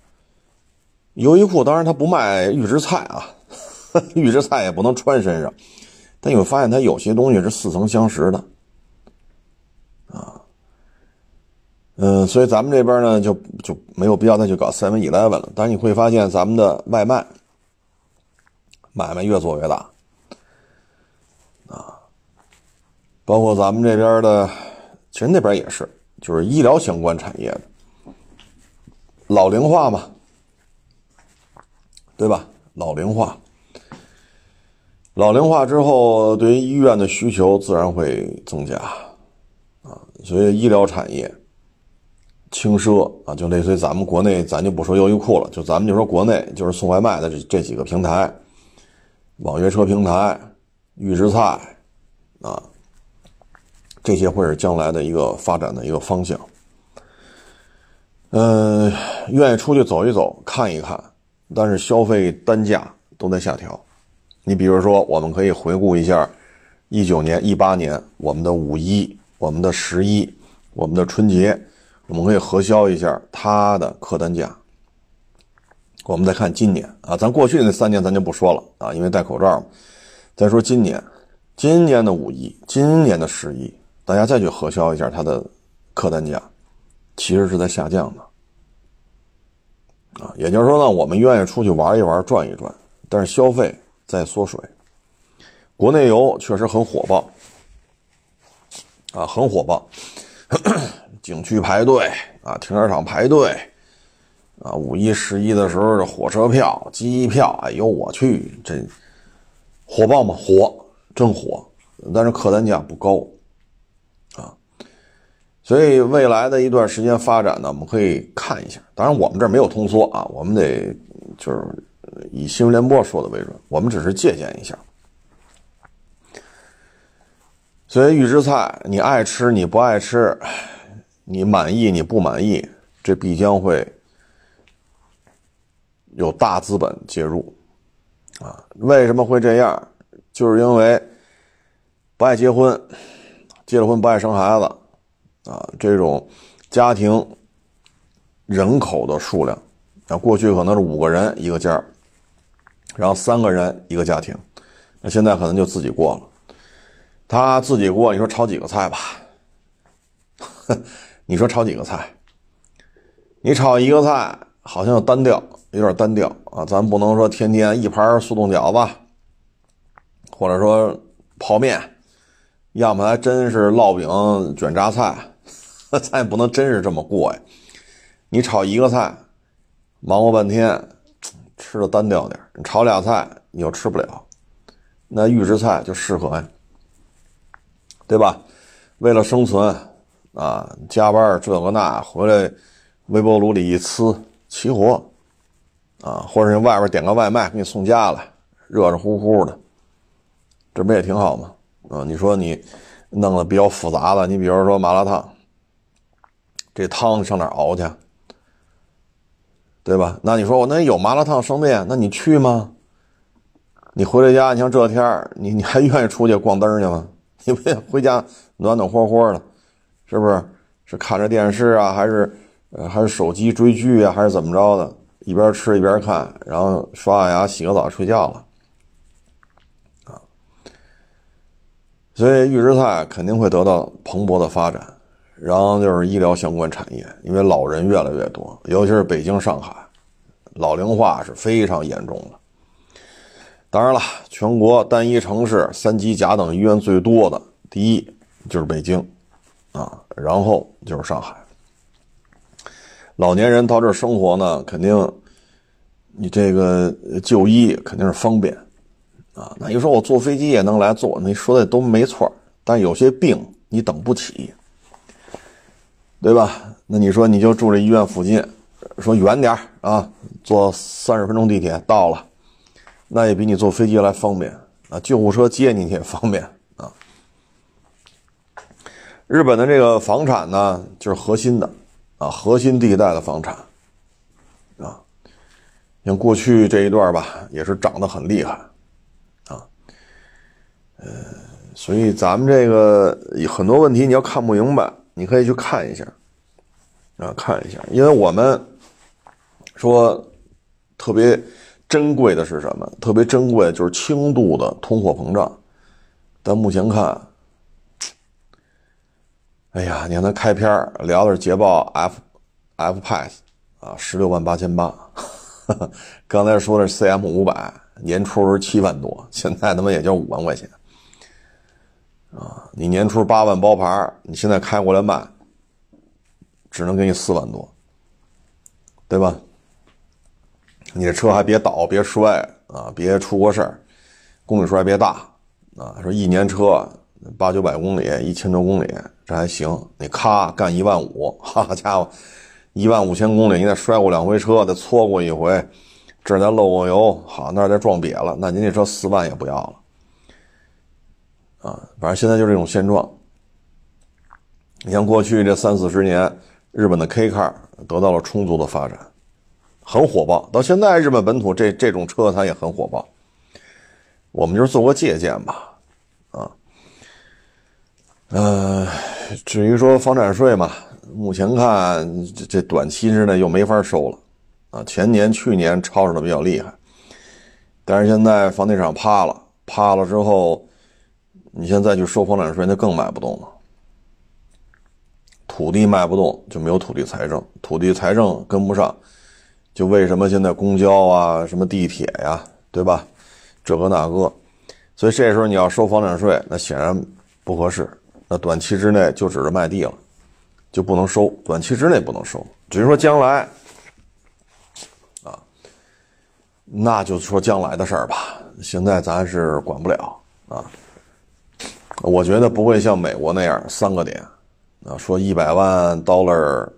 优衣库当然它不卖预制菜啊，预制菜也不能穿身上，但你会发现它有些东西是似曾相识的，啊，嗯，所以咱们这边呢就就没有必要再去搞 Seven Eleven 了，但是你会发现咱们的外卖买卖越做越大，啊，包括咱们这边的，其实那边也是。就是医疗相关产业的老龄化嘛，对吧？老龄化，老龄化之后，对于医院的需求自然会增加啊。所以医疗产业轻奢啊，就类似于咱们国内，咱就不说优衣库了，就咱们就说国内，就是送外卖的这这几个平台，网约车平台、预制菜啊。这些会是将来的一个发展的一个方向。嗯，愿意出去走一走、看一看，但是消费单价都在下调。你比如说，我们可以回顾一下一九年、一八年我们的五一、我们的十一、我们的春节，我们可以核销一下它的客单价。我们再看今年啊，咱过去那三年咱就不说了啊，因为戴口罩嘛。再说今年，今年的五一，今年的十一。大家再去核销一下它的客单价，其实是在下降的，啊，也就是说呢，我们愿意出去玩一玩、转一转，但是消费在缩水。国内游确实很火爆，啊，很火爆，景区排队啊，停车场排队，啊，五一、十一的时候的火车票、机票，哎呦我去，这火爆吗？火，真火，但是客单价不高。所以未来的一段时间发展呢，我们可以看一下。当然，我们这没有通缩啊，我们得就是以新闻联播说的为准。我们只是借鉴一下。所以预制菜，你爱吃你不爱吃，你满意你不满意，这必将会有大资本介入啊。为什么会这样？就是因为不爱结婚，结了婚不爱生孩子。啊，这种家庭人口的数量，啊，过去可能是五个人一个家然后三个人一个家庭，那现在可能就自己过了。他自己过，你说炒几个菜吧？你说炒几个菜？你炒一个菜好像单调，有点单调啊。咱不能说天天一盘速冻饺子，或者说泡面，要么还真是烙饼卷榨菜。咱也不能真是这么过呀！你炒一个菜，忙活半天，吃的单调点你炒俩菜，你又吃不了。那预制菜就适合呀，对吧？为了生存啊，加班这个那，回来微波炉里一呲，齐活啊！或者是外边点个外卖给你送家来，热热乎乎的，这不也挺好吗？啊，你说你弄的比较复杂的，你比如说麻辣烫。这汤上哪熬去？对吧？那你说我那有麻辣烫生面，那你去吗？你回了家，你像这天儿你你还愿意出去逛灯去吗？你不回家暖暖和和的，是不是？是看着电视啊，还是还是手机追剧啊，还是怎么着的？一边吃一边看，然后刷完牙洗个澡睡觉了，啊！所以预制菜肯定会得到蓬勃的发展。然后就是医疗相关产业，因为老人越来越多，尤其是北京、上海，老龄化是非常严重的。当然了，全国单一城市三级甲等医院最多的，第一就是北京，啊，然后就是上海。老年人到这儿生活呢，肯定你这个就医肯定是方便，啊，那你说我坐飞机也能来坐，你说的都没错，但有些病你等不起。对吧？那你说你就住这医院附近，说远点啊，坐三十分钟地铁到了，那也比你坐飞机来方便啊。救护车接你也方便啊。日本的这个房产呢，就是核心的啊，核心地带的房产啊，像过去这一段吧，也是涨得很厉害啊。呃，所以咱们这个很多问题你要看不明白。你可以去看一下，啊，看一下，因为我们说特别珍贵的是什么？特别珍贵就是轻度的通货膨胀，但目前看，哎呀，你看他开篇聊的是捷豹 F F Pass 啊，十六万八千八，刚才说的是 C M 五百，年初是七万多，现在他妈也就五万块钱。啊，你年初八万包牌，你现在开过来卖，只能给你四万多，对吧？你这车还别倒，别摔啊，别出过事儿，公里数还别大啊。说一年车八九百公里，一千多公里，这还行。你咔干一万五，好家伙，一万五千公里，你再摔过两回车，再搓过一回，这再漏过油，好那儿再撞瘪了，那您这车四万也不要了。啊，反正现在就这种现状。你像过去这三四十年，日本的 K car 得到了充足的发展，很火爆。到现在，日本本土这这种车它也很火爆。我们就是做个借鉴吧，啊，呃，至于说房产税嘛，目前看这这短期之内又没法收了，啊，前年去年吵吵的比较厉害，但是现在房地产趴了，趴了之后。你现在去收房产税，那更卖不动了。土地卖不动，就没有土地财政，土地财政跟不上，就为什么现在公交啊、什么地铁呀，对吧？这个那个，所以这时候你要收房产税，那显然不合适。那短期之内就指着卖地了，就不能收。短期之内不能收，至于说将来，啊，那就说将来的事儿吧。现在咱是管不了啊。我觉得不会像美国那样三个点，啊，说一百万 dollar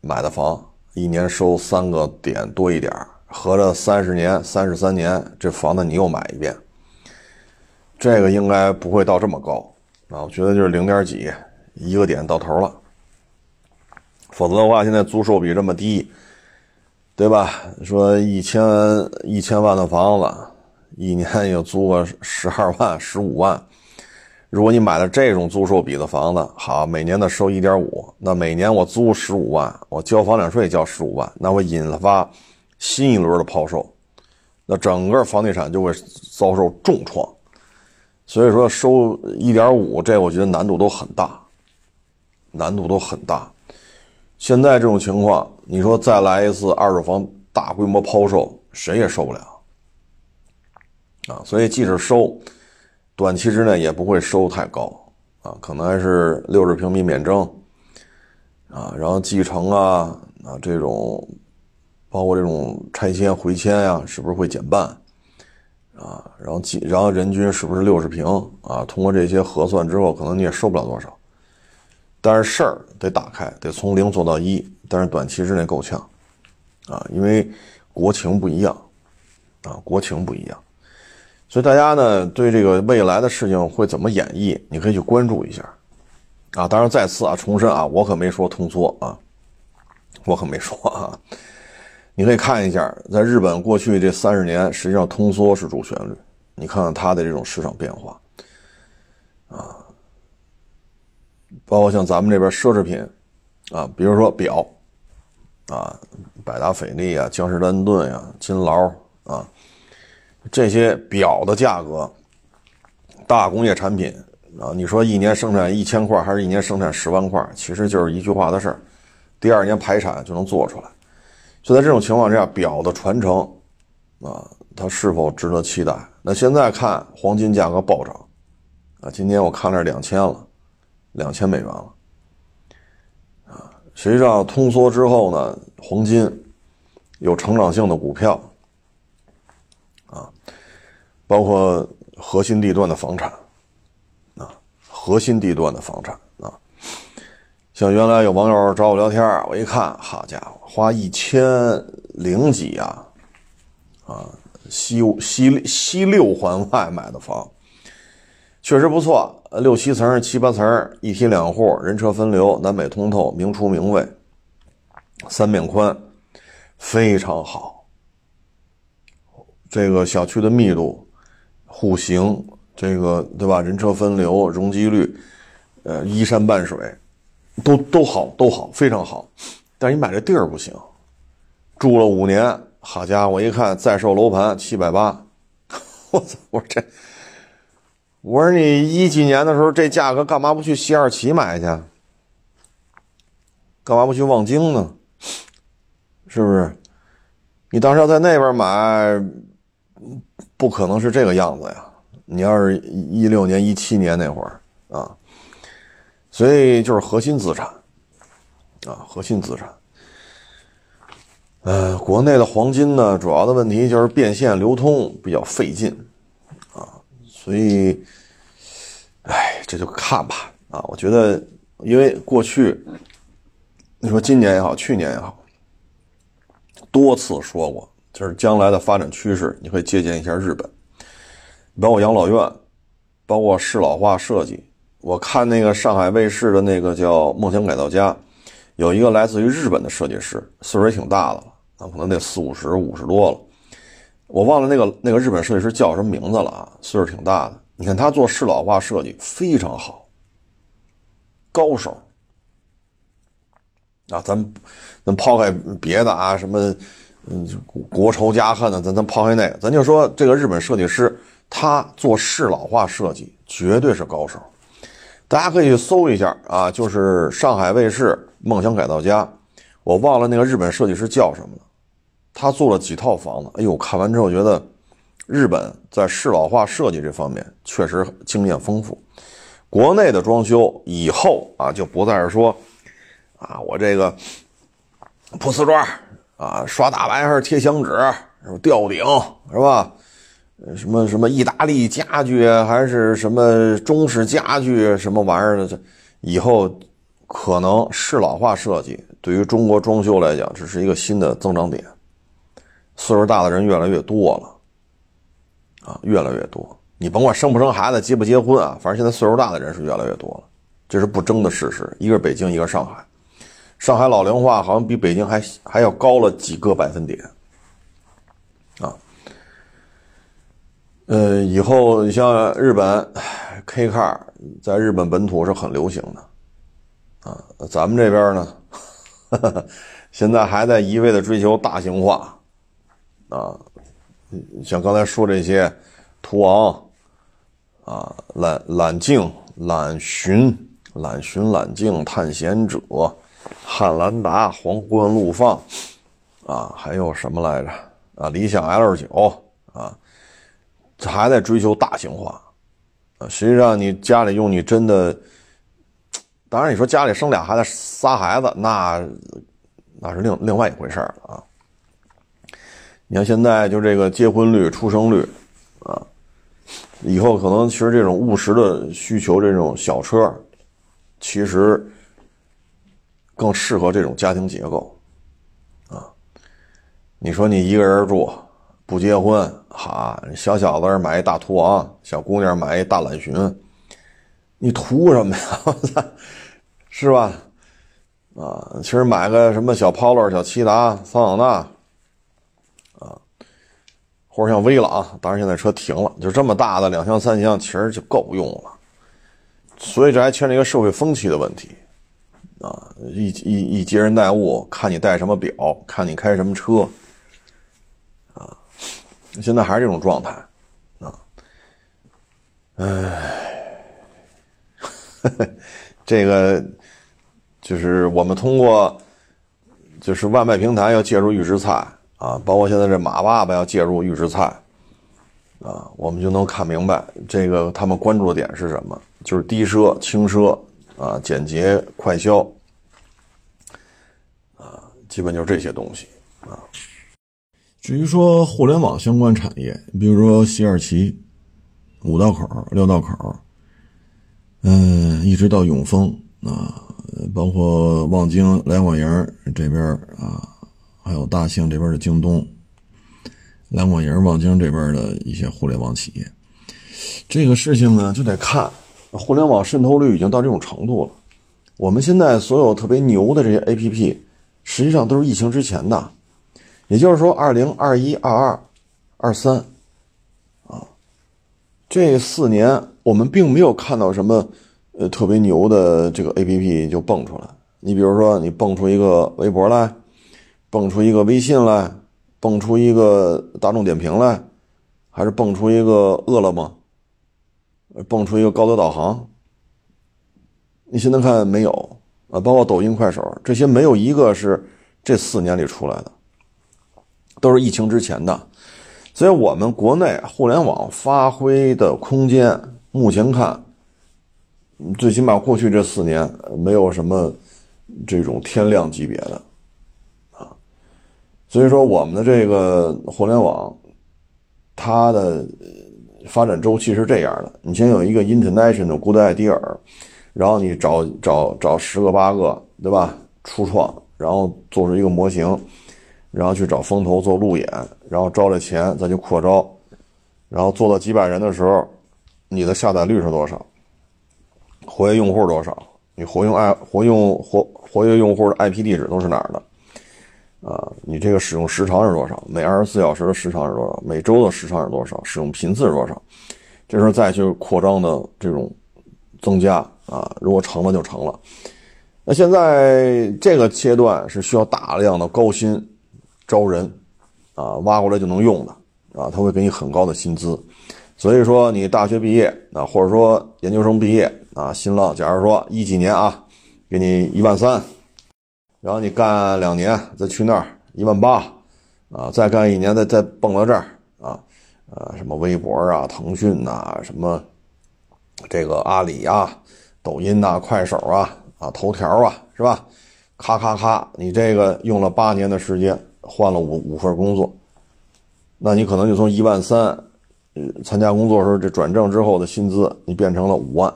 买的房，一年收三个点多一点合着三十年、三十三年，这房子你又买一遍，这个应该不会到这么高啊。我觉得就是零点几一个点到头了，否则的话，现在租售比这么低，对吧？说一千一千万的房子，一年也租个十二万、十五万。如果你买了这种租售比的房子，好，每年的收一点五，那每年我租十五万，我交房产税交十五万，那会引发新一轮的抛售，那整个房地产就会遭受重创。所以说收一点五，这我觉得难度都很大，难度都很大。现在这种情况，你说再来一次二手房大规模抛售，谁也受不了啊！所以即使收。短期之内也不会收太高啊，可能还是六十平米免征啊，然后继承啊啊这种，包括这种拆迁回迁呀，是不是会减半啊？然后继然后人均是不是六十平啊？通过这些核算之后，可能你也收不了多少。但是事儿得打开，得从零做到一，但是短期之内够呛啊，因为国情不一样啊，国情不一样。所以大家呢，对这个未来的事情会怎么演绎，你可以去关注一下，啊，当然再次啊，重申啊，我可没说通缩啊，我可没说啊，你可以看一下，在日本过去这三十年，实际上通缩是主旋律，你看看它的这种市场变化，啊，包括像咱们这边奢侈品，啊，比如说表，啊，百达翡丽啊，江诗丹顿呀，金劳啊。这些表的价格，大工业产品啊，你说一年生产一千块，还是一年生产十万块，其实就是一句话的事儿，第二年排产就能做出来。就在这种情况之下，表的传承啊，它是否值得期待？那现在看黄金价格暴涨啊，今天我看了两千了，两千美元了啊。实际上通缩之后呢，黄金有成长性的股票。包括核心地段的房产，啊，核心地段的房产啊，像原来有网友找我聊天，我一看，好家伙，花一千零几呀，啊，西西西六环外买的房，确实不错，六七层、七八层，一梯两户，人车分流，南北通透，明厨明卫，三面宽，非常好，这个小区的密度。户型这个对吧？人车分流，容积率，呃，依山傍水，都都好，都好，非常好。但是你买这地儿不行，住了五年，好家伙，一看在售楼盘七百八，我操！我说这，我说你一几年的时候这价格，干嘛不去西二旗买去？干嘛不去望京呢？是不是？你当时要在那边买，不可能是这个样子呀。你要是一六年、一七年那会儿啊，所以就是核心资产啊，核心资产。呃，国内的黄金呢，主要的问题就是变现流通比较费劲啊，所以，哎，这就看吧啊。我觉得，因为过去你说今年也好，去年也好，多次说过，就是将来的发展趋势，你可以借鉴一下日本。包括养老院，包括适老化设计。我看那个上海卫视的那个叫《梦想改造家》，有一个来自于日本的设计师，岁数也挺大的了，啊，可能得四五十、五十多了。我忘了那个那个日本设计师叫什么名字了啊，岁数挺大的。你看他做适老化设计非常好，高手。啊，咱咱抛开别的啊，什么嗯国仇家恨的，咱咱抛开那个，咱就说这个日本设计师。他做适老化设计绝对是高手，大家可以去搜一下啊，就是上海卫视《梦想改造家》，我忘了那个日本设计师叫什么了。他做了几套房子，哎呦，看完之后觉得日本在适老化设计这方面确实经验丰富。国内的装修以后啊，就不再是说啊，我这个铺瓷砖啊，刷大白还是贴墙纸，什么吊顶是吧？什么什么意大利家具，还是什么中式家具什么玩意儿的？这以后可能适老化设计对于中国装修来讲，这是一个新的增长点。岁数大的人越来越多了，啊，越来越多。你甭管生不生孩子，结不结婚啊，反正现在岁数大的人是越来越多了，这是不争的事实。一个是北京，一个是上海。上海老龄化好像比北京还还要高了几个百分点。啊呃，以后你像日本，K car 在日本本土是很流行的，啊，咱们这边呢，现在还在一味的追求大型化，啊，像刚才说这些途昂，啊，揽揽境、揽巡、揽巡、揽境、探险者、汉兰达、皇冠陆放，啊，还有什么来着？啊，理想 L 九，啊。还在追求大型化，啊，实际上你家里用你真的，当然你说家里生俩孩子、仨孩子，那那是另另外一回事了啊。你看现在就这个结婚率、出生率，啊，以后可能其实这种务实的需求，这种小车，其实更适合这种家庭结构，啊，你说你一个人住。不结婚，哈，小小子买一大途昂，小姑娘买一大揽巡，你图什么呀？是吧？啊，其实买个什么小 Polo、小骐达、桑塔纳，啊，或者像威朗，当然现在车停了，就这么大的两厢、三厢，其实就够用了。所以这还牵扯一个社会风气的问题，啊，一一一接人待物，看你戴什么表，看你开什么车。啊现在还是这种状态，啊，哎，这个就是我们通过，就是外卖平台要介入预制菜啊，包括现在这马爸爸要介入预制菜，啊，我们就能看明白这个他们关注的点是什么，就是低奢、轻奢啊，简洁、快消，啊，基本就是这些东西啊。至于说互联网相关产业，比如说西二旗、五道口、六道口，嗯，一直到永丰啊，包括望京来广营这边啊，还有大兴这边的京东、来广营、望京这边的一些互联网企业，这个事情呢，就得看互联网渗透率已经到这种程度了。我们现在所有特别牛的这些 APP，实际上都是疫情之前的。也就是说，二零二一、二二、二三，啊，这四年我们并没有看到什么呃特别牛的这个 A P P 就蹦出来你比如说，你蹦出一个微博来，蹦出一个微信来，蹦出一个大众点评来，还是蹦出一个饿了么，蹦出一个高德导航？你现在看没有啊？包括抖音、快手这些，没有一个是这四年里出来的，都是疫情之前的。所以，我们国内互联网发挥的空间，目前看，最起码过去这四年没有什么。这种天量级别的，啊，所以说我们的这个互联网，它的发展周期是这样的：你先有一个 international good idea，然后你找找找十个八个，对吧？初创，然后做出一个模型，然后去找风投做路演，然后招了钱再去扩招，然后做到几百人的时候，你的下载率是多少？活跃用户多少？你活用爱活用活活跃用户的 IP 地址都是哪儿的？啊，你这个使用时长是多少？每二十四小时的时长是多少？每周的时长是多少？使用频次是多少？这时候再去扩张的这种增加啊，如果成了就成了。那现在这个阶段是需要大量的高薪招人啊，挖过来就能用的啊，他会给你很高的薪资。所以说，你大学毕业啊，或者说研究生毕业。啊，新浪，假如说一几年啊，给你一万三，然后你干两年再去那儿一万八，啊，再干一年再再蹦到这儿啊，呃，什么微博啊、腾讯呐、什么这个阿里呀、抖音呐、快手啊、啊头条啊，是吧？咔咔咔，你这个用了八年的时间，换了五五份工作，那你可能就从一万三，参加工作时候这转正之后的薪资，你变成了五万。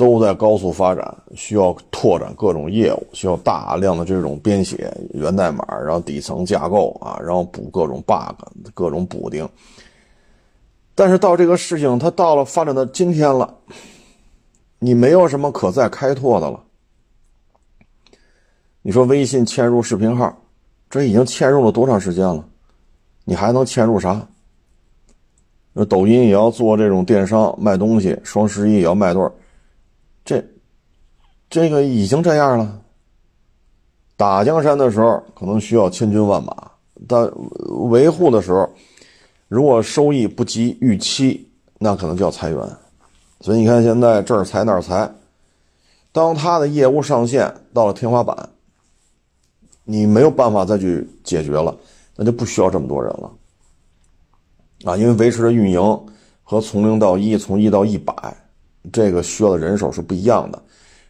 都在高速发展，需要拓展各种业务，需要大量的这种编写源代码，然后底层架构啊，然后补各种 bug，各种补丁。但是到这个事情，它到了发展到今天了，你没有什么可再开拓的了。你说微信嵌入视频号，这已经嵌入了多长时间了？你还能嵌入啥？那抖音也要做这种电商卖东西，双十一也要卖多少？这，这个已经这样了。打江山的时候可能需要千军万马，但维护的时候，如果收益不及预期，那可能就要裁员。所以你看，现在这儿裁那儿裁。当他的业务上限到了天花板，你没有办法再去解决了，那就不需要这么多人了。啊，因为维持的运营和从零到一，从一到一百。这个需要的人手是不一样的。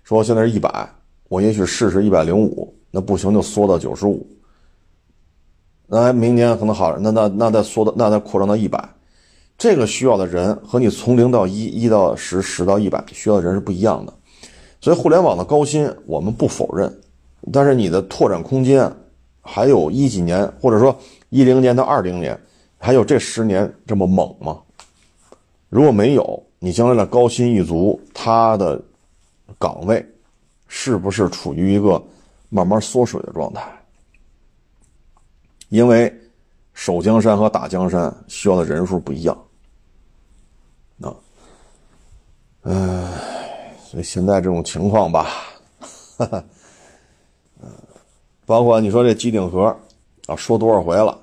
说现在是一百，我也许试试一百零五，那不行就缩到九十五。那明年可能好，那那那再缩到，那再扩张到一百。这个需要的人和你从零到一，一到十，十到一百需要的人是不一样的。所以互联网的高薪我们不否认，但是你的拓展空间还有一几年，或者说一零年到二零年，还有这十年这么猛吗？如果没有。你将来的高薪一族，他的岗位是不是处于一个慢慢缩水的状态？因为守江山和打江山需要的人数不一样。啊，嗯，所以现在这种情况吧，哈哈，嗯，包括你说这机顶盒啊，说多少回了，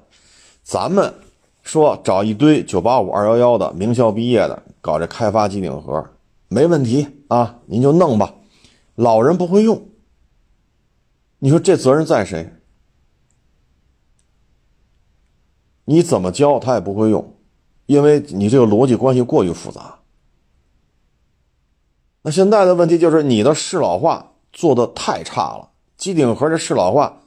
咱们说找一堆九八五、二幺幺的名校毕业的。搞这开发机顶盒没问题啊，您就弄吧。老人不会用，你说这责任在谁？你怎么教他也不会用，因为你这个逻辑关系过于复杂。那现在的问题就是你的适老化做的太差了。机顶盒这适老化，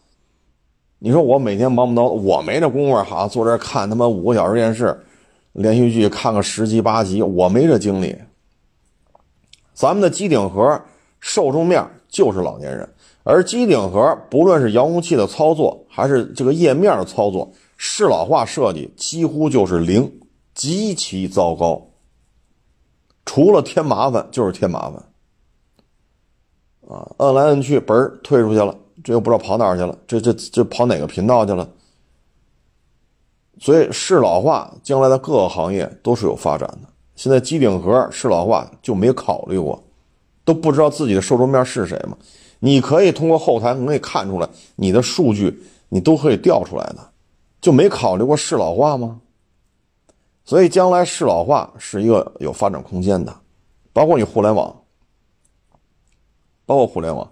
你说我每天忙不叨，我没这功夫好，坐这看他妈五个小时电视。连续剧看个十集八集，我没这精力。咱们的机顶盒受众面就是老年人，而机顶盒不论是遥控器的操作，还是这个页面的操作，适老化设计几乎就是零，极其糟糕。除了添麻烦就是添麻烦。啊，摁来摁去，嘣退出去了，这又不知道跑哪去了，这这这跑哪个频道去了？所以适老化将来的各个行业都是有发展的。现在机顶盒适老化就没考虑过，都不知道自己的受众面是谁吗？你可以通过后台可以看出来，你的数据你都可以调出来的，就没考虑过适老化吗？所以将来适老化是一个有发展空间的，包括你互联网，包括互联网，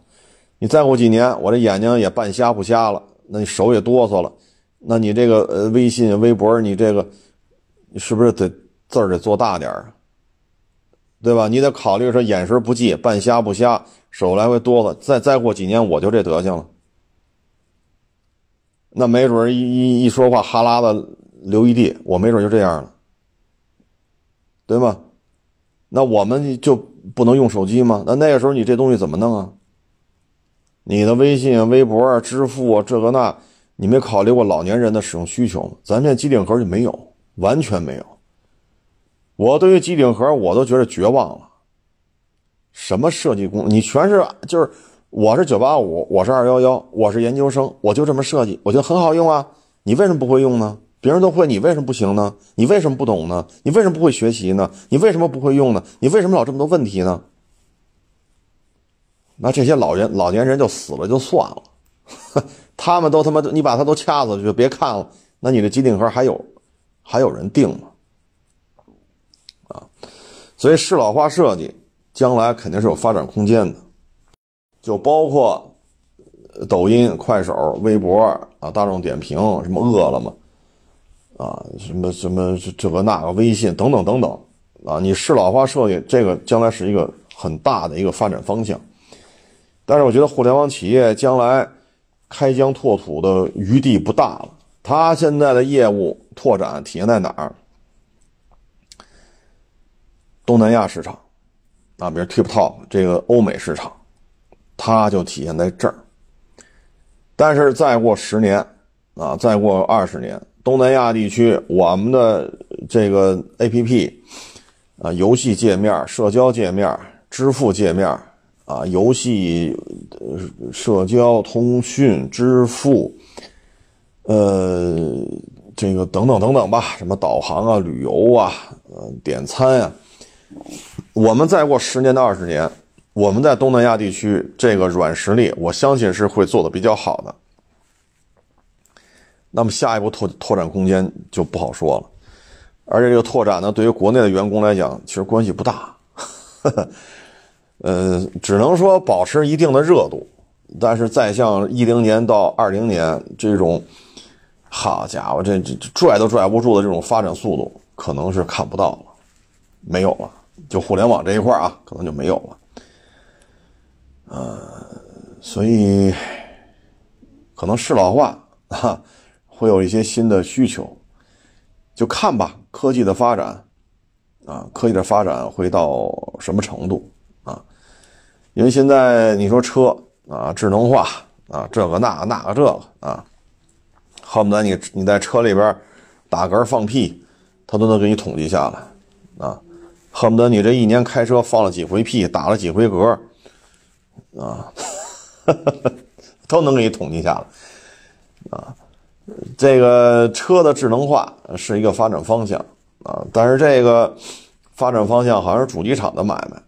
你再过几年，我这眼睛也半瞎不瞎了，那你手也哆嗦了，那你这个呃微信、微博，你这个是不是得字儿得做大点儿？对吧？你得考虑说眼神不济，半瞎不瞎，手来回哆嗦。再再过几年，我就这德行了。那没准一一一说话哈喇子流一地，我没准就这样了，对吗？那我们就不能用手机吗？那那个时候你这东西怎么弄啊？你的微信、微博啊、支付啊，这个那，你没考虑过老年人的使用需求吗？咱这机顶盒就没有，完全没有。我对于机顶盒，我都觉得绝望了。什么设计工，你全是就是我是九八五，我是二幺幺，我是研究生，我就这么设计，我觉得很好用啊。你为什么不会用呢？别人都会，你为什么不行呢？你为什么不懂呢？你为什么不会学习呢？你为什么不会用呢？你为什么老这么多问题呢？那这些老人老年人就死了就算了，他们都他妈你把他都掐死就别看了。那你的机顶盒还有还有人订吗？啊所以适老化设计将来肯定是有发展空间的，就包括抖音、快手、微博啊、大众点评、什么饿了么啊、什么什么这个那个微信等等等等啊，你适老化设计这个将来是一个很大的一个发展方向。但是我觉得互联网企业将来开疆拓土的余地不大了，它现在的业务拓展体现在哪儿？东南亚市场，啊，比如 TikTok 这个欧美市场，它就体现在这儿。但是再过十年，啊，再过二十年，东南亚地区我们的这个 APP，啊，游戏界面、社交界面、支付界面，啊，游戏、社交、通讯、支付，呃，这个等等等等吧，什么导航啊、旅游啊、呃，点餐啊。我们再过十年到二十年，我们在东南亚地区这个软实力，我相信是会做的比较好的。那么下一步拓拓展空间就不好说了，而且这个拓展呢，对于国内的员工来讲，其实关系不大。呃，只能说保持一定的热度，但是再像一零年到二零年这种，好家伙，这这拽都拽不住的这种发展速度，可能是看不到了，没有了。就互联网这一块啊，可能就没有了，呃，所以可能适老化啊，会有一些新的需求，就看吧，科技的发展啊，科技的发展会到什么程度？因为现在你说车啊，智能化啊，这个那个那个这个啊，恨不得你你在车里边打嗝放屁，他都能给你统计下来啊。恨不得你这一年开车放了几回屁，打了几回嗝，啊，都能给你统计下来，啊，这个车的智能化是一个发展方向啊，但是这个发展方向好像是主机厂的买卖，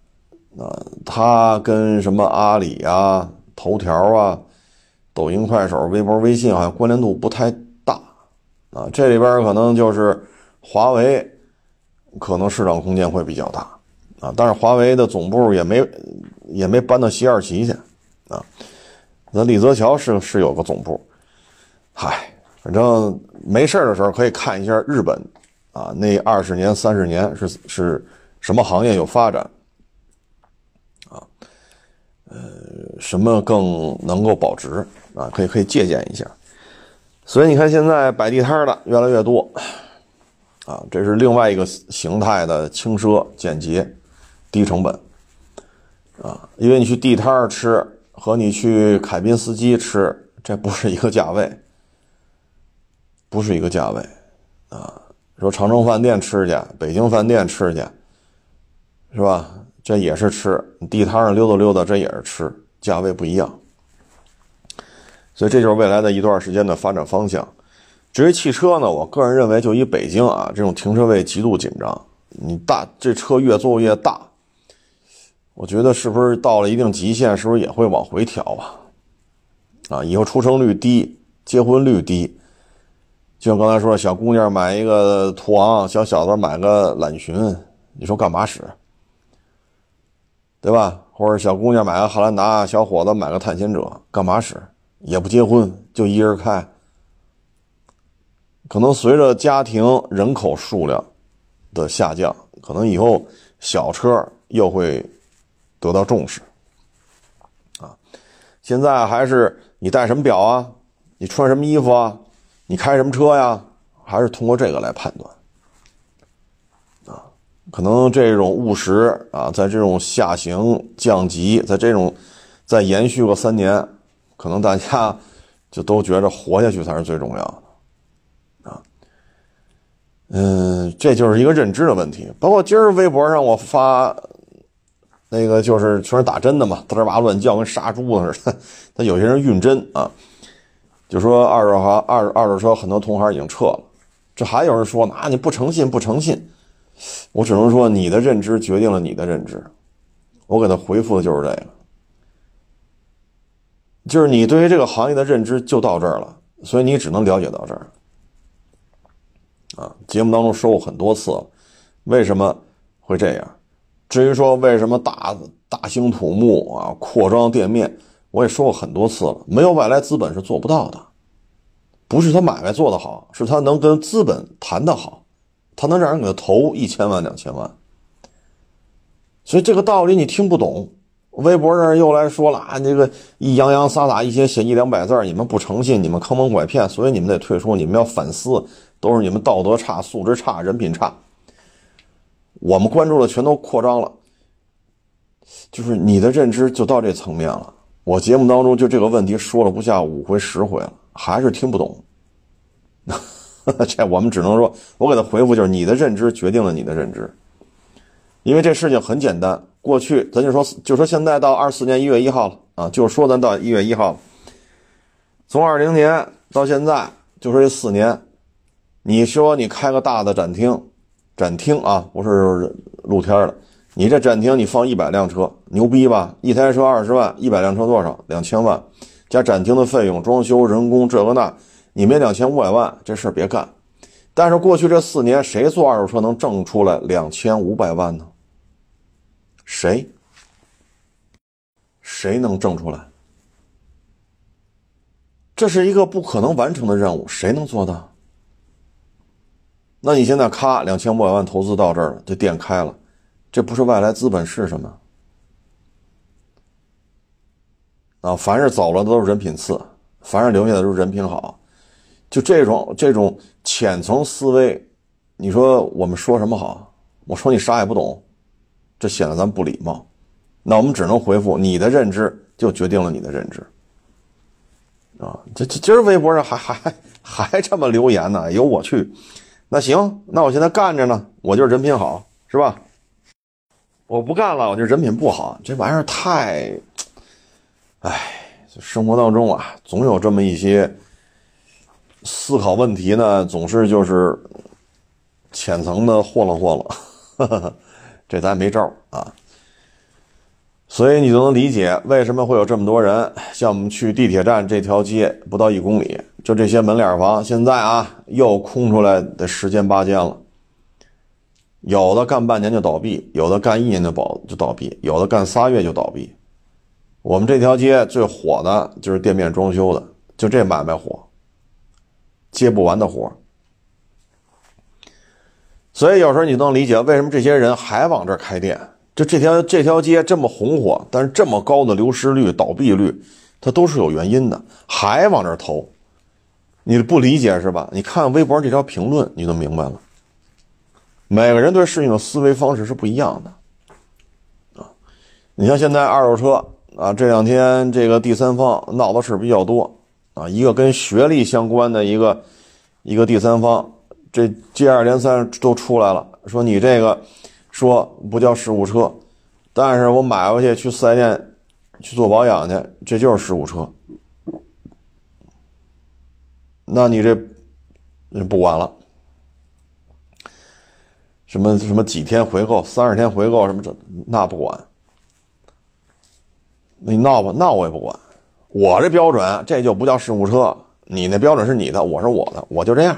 啊，它跟什么阿里啊、头条啊、抖音、快手、微博、微信好像关联度不太大，啊，这里边可能就是华为。可能市场空间会比较大，啊，但是华为的总部也没也没搬到西二旗去，啊，那李泽桥是是有个总部，嗨，反正没事的时候可以看一下日本，啊，那二十年三十年是是什么行业有发展，呃，什么更能够保值啊？可以可以借鉴一下，所以你看现在摆地摊的越来越多。啊，这是另外一个形态的轻奢、简洁、低成本，啊，因为你去地摊吃和你去凯宾斯基吃，这不是一个价位，不是一个价位，啊，说长城饭店吃去，北京饭店吃去，是吧？这也是吃，地摊上溜达溜达，这也是吃，价位不一样，所以这就是未来的一段时间的发展方向。至于汽车呢，我个人认为，就以北京啊这种停车位极度紧张，你大这车越做越大，我觉得是不是到了一定极限，是不是也会往回调啊？啊，以后出生率低，结婚率低，就像刚才说的，小姑娘买一个途昂，小小子买个揽巡，你说干嘛使？对吧？或者小姑娘买个汉兰达，小伙子买个探险者，干嘛使？也不结婚，就一人开。可能随着家庭人口数量的下降，可能以后小车又会得到重视。啊，现在还是你戴什么表啊？你穿什么衣服啊？你开什么车呀？还是通过这个来判断。可能这种务实啊，在这种下行降级，在这种再延续个三年。可能大家就都觉着活下去才是最重要的，啊，嗯，这就是一个认知的问题。包括今儿微博上我发那个，就是全是打针的嘛，嘚哇乱叫，跟杀猪似的。他有些人运针啊，就说二手行二二手车很多同行已经撤了。这还有人说呢，啊，你不诚信，不诚信。我只能说，你的认知决定了你的认知。我给他回复的就是这个。就是你对于这个行业的认知就到这儿了，所以你只能了解到这儿。啊，节目当中说过很多次了，为什么会这样？至于说为什么大大兴土木啊，扩张店面，我也说过很多次了，没有外来资本是做不到的。不是他买卖做得好，是他能跟资本谈得好，他能让人给他投一千万两千万。所以这个道理你听不懂。微博上又来说了啊，这个一洋洋洒洒一些写一两百字你们不诚信，你们坑蒙拐骗，所以你们得退出，你们要反思，都是你们道德差、素质差、人品差。我们关注的全都扩张了，就是你的认知就到这层面了。我节目当中就这个问题说了不下五回十回了，还是听不懂。这我们只能说，我给他回复就是你的认知决定了你的认知，因为这事情很简单。过去咱就说，就说现在到二四年一月一号了啊，就说咱到一月一号，从二零年到现在，就说这四年，你说你开个大的展厅，展厅啊，不是露天的，你这展厅你放一百辆车，牛逼吧？一台车二十万，一百辆车多少？两千万，加展厅的费用、装修、人工这个那，你没两千五百万，这事儿别干。但是过去这四年，谁做二手车能挣出来两千五百万呢？谁？谁能挣出来？这是一个不可能完成的任务，谁能做到？那你现在咔两千五百万投资到这儿了，这店开了，这不是外来资本是什么？啊，凡是走了的都是人品次，凡是留下的都是人品好，就这种这种浅层思维，你说我们说什么好？我说你啥也不懂。这显得咱不礼貌，那我们只能回复你的认知就决定了你的认知，啊，这这今儿微博上还还还这么留言呢，有我去，那行，那我现在干着呢，我就是人品好，是吧？我不干了，我就人品不好，这玩意儿太，哎，生活当中啊，总有这么一些思考问题呢，总是就是浅层的霍楞霍楞。这咱没招啊，所以你就能理解为什么会有这么多人。像我们去地铁站这条街不到一公里，就这些门脸房，现在啊又空出来的十间八间了。有的干半年就倒闭，有的干一年就保就倒闭，有的干仨月就倒闭。我们这条街最火的就是店面装修的，就这买卖火，接不完的活。所以有时候你能理解为什么这些人还往这儿开店？就这条这条街这么红火，但是这么高的流失率、倒闭率，它都是有原因的，还往这儿投，你不理解是吧？你看微博这条评论，你就明白了。每个人对事情的思维方式是不一样的啊。你像现在二手车啊，这两天这个第三方闹的事比较多啊，一个跟学历相关的一个一个第三方。这接二连三都出来了，说你这个说不叫事故车，但是我买回去去四 S 店去做保养去，这就是事故车。那你这不管了，什么什么几天回购、三十天回购什么这那不管你闹吧，闹我也不管。我这标准，这就不叫事故车。你那标准是你的，我是我的，我就这样。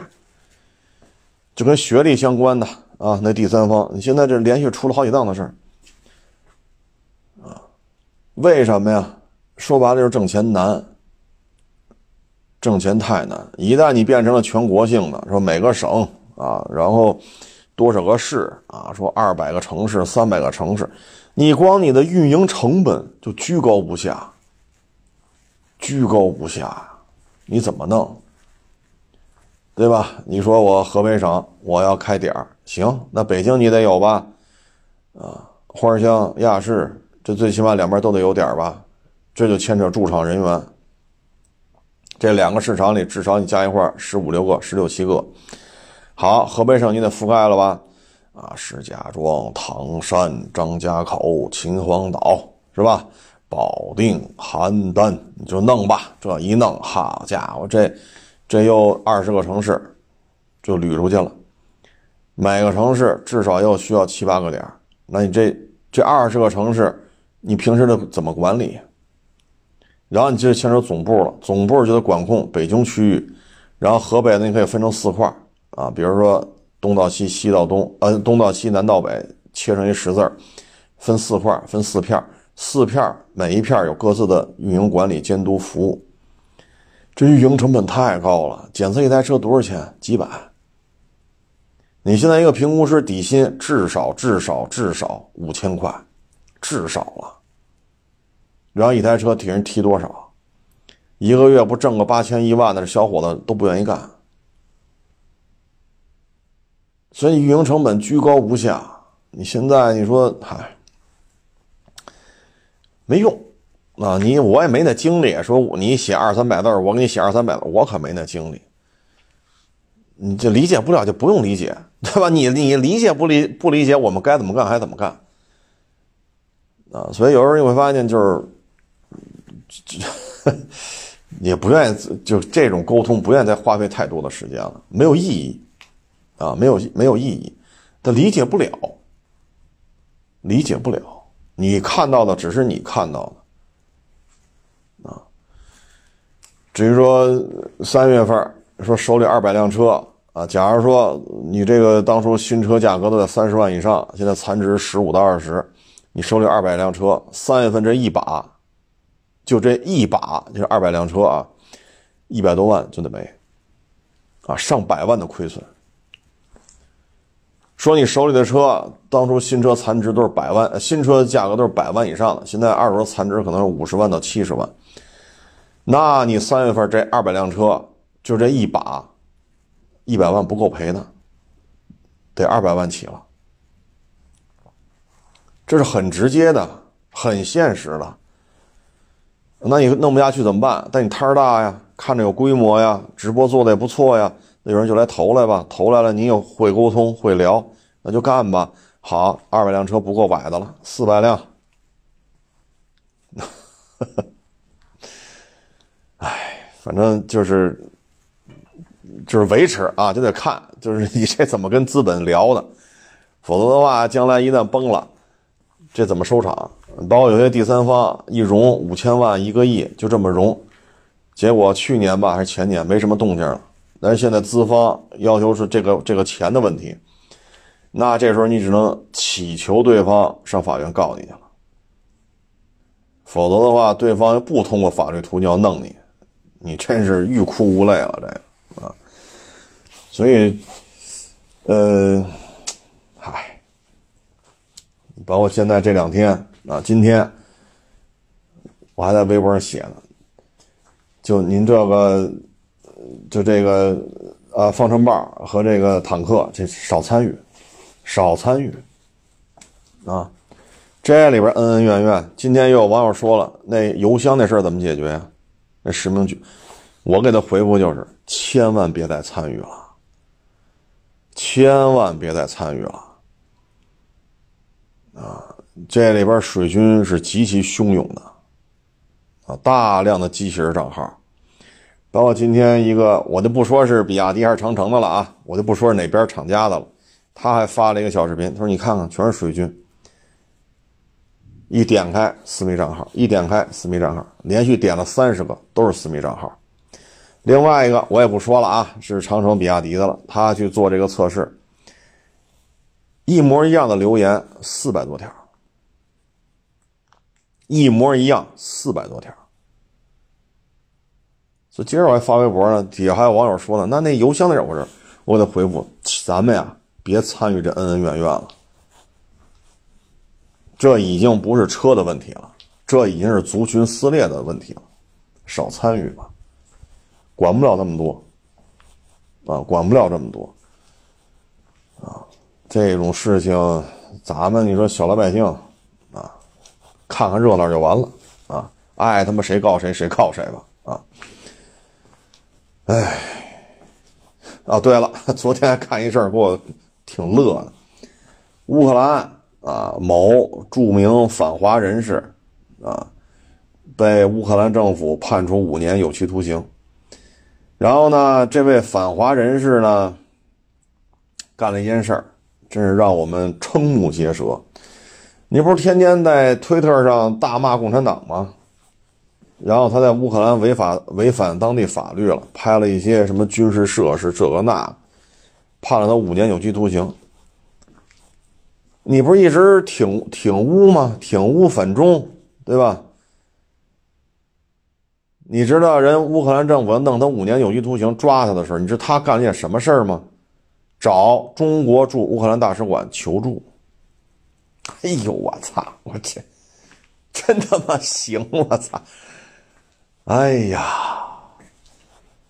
就跟学历相关的啊，那第三方，你现在这连续出了好几档的事儿啊？为什么呀？说白了就是挣钱难，挣钱太难。一旦你变成了全国性的，说每个省啊，然后多少个市啊，说二百个城市、三百个城市，你光你的运营成本就居高不下，居高不下，你怎么弄？对吧？你说我河北省我要开点儿，行，那北京你得有吧？啊，花乡、亚市，这最起码两边都得有点吧？这就牵扯驻场人员。这两个市场里至少你加一块十五六个、十六七个。好，河北省你得覆盖了吧？啊，石家庄、唐山、张家口、秦皇岛，是吧？保定、邯郸，你就弄吧。这一弄，好家伙，这。这又二十个城市，就捋出去了。每个城市至少又需要七八个点那你这这二十个城市，你平时的怎么管理？然后你就牵扯总部了，总部就得管控北京区域，然后河北呢，你可以分成四块啊，比如说东到西，西到东，呃，东到西，南到北，切成一十字分四块，分四片四片每一片有各自的运营管理、监督、服务。这运营成本太高了，检测一台车多少钱？几百。你现在一个评估师底薪至少至少至少五千块，至少了。然后一台车替人提多少？一个月不挣个八千一万的，这小伙子都不愿意干。所以运营成本居高不下。你现在你说，嗨，没用。啊，你我也没那精力，说你写二三百字我给你写二三百字我可没那精力。你就理解不了就不用理解，对吧？你你理解不理不理解，我们该怎么干还怎么干。啊，所以有时候你会发现，就是 也不愿意就这种沟通，不愿意再花费太多的时间了，没有意义啊，没有没有意义，他理解不了，理解不了，你看到的只是你看到的。啊至于说三月份说手里二百辆车啊，假如说你这个当初新车价格都在三十万以上，现在残值十五到二十，你手里二百辆车，三月份这一把，就这一把就是二百辆车啊，一百多万就得没，啊，上百万的亏损。说你手里的车当初新车残值都是百万，新车的价格都是百万以上的，现在二手车残值可能是五十万到七十万。那你三月份这二百辆车，就这一把，一百万不够赔的，得二百万起了。这是很直接的，很现实的。那你弄不下去怎么办？但你摊儿大呀，看着有规模呀，直播做的也不错呀，那有人就来投来吧。投来了，你又会沟通会聊，那就干吧。好，二百辆车不够摆的了，四百辆。哎反正就是，就是维持啊，就得看，就是你这怎么跟资本聊的，否则的话，将来一旦崩了，这怎么收场？包括有些第三方一融五千万、一个亿，就这么融，结果去年吧还是前年没什么动静了，但是现在资方要求是这个这个钱的问题，那这时候你只能祈求对方上法院告你去了，否则的话，对方不通过法律途径要弄你。你真是欲哭无泪了，这个啊，所以，呃，嗨，包括现在这两天啊，今天我还在微博上写呢，就您这个，就这个啊，方程豹和这个坦克，这少参与，少参与啊，这里边恩恩怨怨。今天又有网友说了，那邮箱那事儿怎么解决呀？那实名举，我给他回复就是：千万别再参与了，千万别再参与了。啊，这里边水军是极其汹涌的，啊，大量的机器人账号，包括今天一个，我就不说是比亚迪还是长城的了啊，我就不说是哪边厂家的了，他还发了一个小视频，他说：“你看看，全是水军，一点开私密账号，一点开私密账号，连续点了三十个都是私密账号。另外一个我也不说了啊，是长城比亚迪的了，他去做这个测试，一模一样的留言四百多条，一模一样四百多条。所以今儿我还发微博呢，底下还有网友说呢，那那邮箱那我这我得回复，咱们呀别参与这恩恩怨怨了，这已经不是车的问题了，这已经是族群撕裂的问题了，少参与吧。管不了那么多，啊，管不了这么多，啊，这种事情，咱们你说小老百姓，啊，看看热闹就完了，啊，爱他妈谁告谁谁告谁吧，啊，哎，啊，对了，昨天还看一事儿，给我挺乐的，乌克兰啊，某著名反华人士，啊，被乌克兰政府判处五年有期徒刑。然后呢，这位反华人士呢，干了一件事儿，真是让我们瞠目结舌。你不是天天在推特上大骂共产党吗？然后他在乌克兰违法违反当地法律了，拍了一些什么军事设施，这个那，判了他五年有期徒刑。你不是一直挺挺乌吗？挺乌反中，对吧？你知道人乌克兰政府弄他五年有期徒刑抓他的时候，你知道他干了件什么事儿吗？找中国驻乌克兰大使馆求助。哎呦我操！我去，真他妈行！我操！哎呀，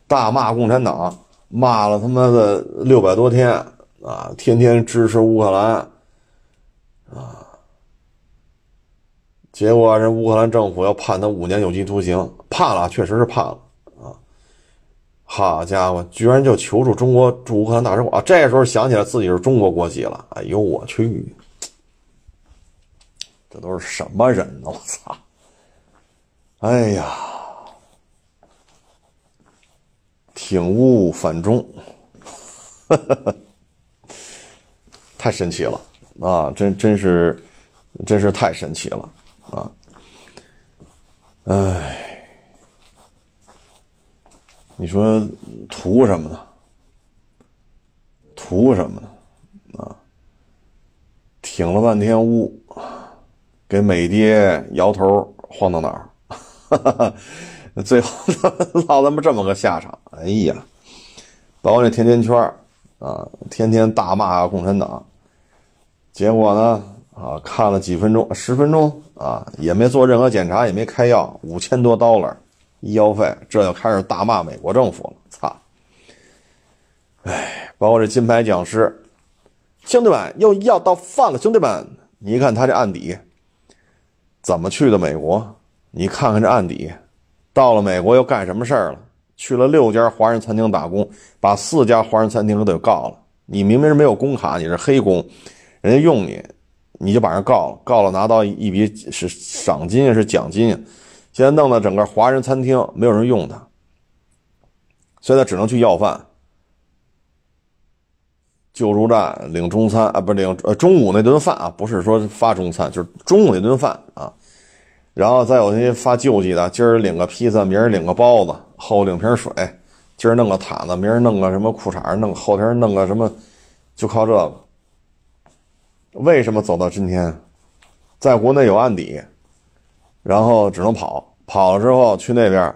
大骂共产党，骂了他妈的六百多天啊！天天支持乌克兰啊！结果人乌克兰政府要判他五年有期徒刑，判了，确实是判了啊！好家伙，居然就求助中国驻乌克兰大使馆啊，这时候想起来自己是中国国籍了，哎呦我去，这都是什么人呢？我操！哎呀，挺乌反中，太神奇了啊！真真是，真是太神奇了。啊，哎，你说图什么呢？图什么呢？啊，挺了半天屋，给美爹摇头晃到哪儿？最后 落他妈这么个下场！哎呀，包括那甜甜圈啊，天天大骂共产党，结果呢？啊，看了几分钟，十分钟啊，也没做任何检查，也没开药，五千多刀了医药费，这就开始大骂美国政府了。操！哎，包括这金牌讲师，兄弟们又要到饭了，兄弟们，你看他这案底，怎么去的美国？你看看这案底，到了美国又干什么事儿了？去了六家华人餐厅打工，把四家华人餐厅都给告了。你明明是没有工卡，你是黑工，人家用你。你就把人告了，告了拿到一笔是赏金是奖金现在弄得整个华人餐厅没有人用他，现在只能去要饭、救助站领中餐啊，不领呃中午那顿饭啊，不是说发中餐，就是中午那顿饭啊。然后再有那些发救济的，今儿领个披萨，明儿领个包子，后领瓶水，今儿弄个毯子，明儿弄个什么裤衩，弄后天弄个什么，就靠这个。为什么走到今天，在国内有案底，然后只能跑，跑了之后去那边，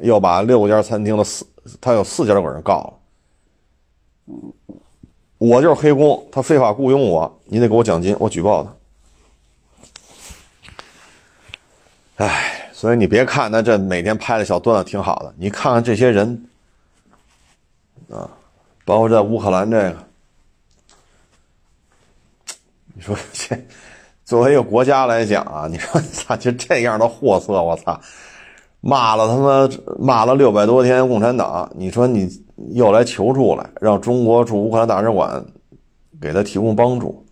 又把六家餐厅的四，他有四家都给人告了。我就是黑工，他非法雇佣我，你得给我奖金，我举报他。哎，所以你别看他这每天拍的小段子挺好的，你看看这些人，啊，包括在乌克兰这个。你说这作为一个国家来讲啊，你说操，就这样的货色，我操，骂了他妈骂了六百多天共产党，你说你又来求助来，让中国驻乌克兰大使馆给他提供帮助，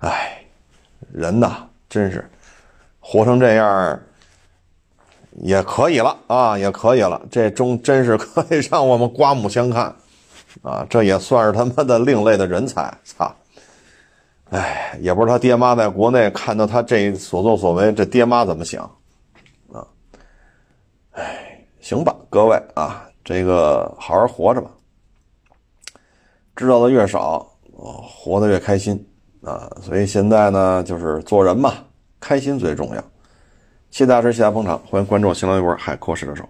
哎，人呐，真是活成这样也可以了啊，也可以了，这中真是可以让我们刮目相看啊，这也算是他妈的另类的人才，操！哎，也不知道他爹妈在国内看到他这所作所为，这爹妈怎么想啊？哎，行吧，各位啊，这个好好活着吧，知道的越少，活得越开心啊。所以现在呢，就是做人嘛，开心最重要。谢谢大家支持，谢谢大家捧场，欢迎关注新浪微博“海阔试车手”。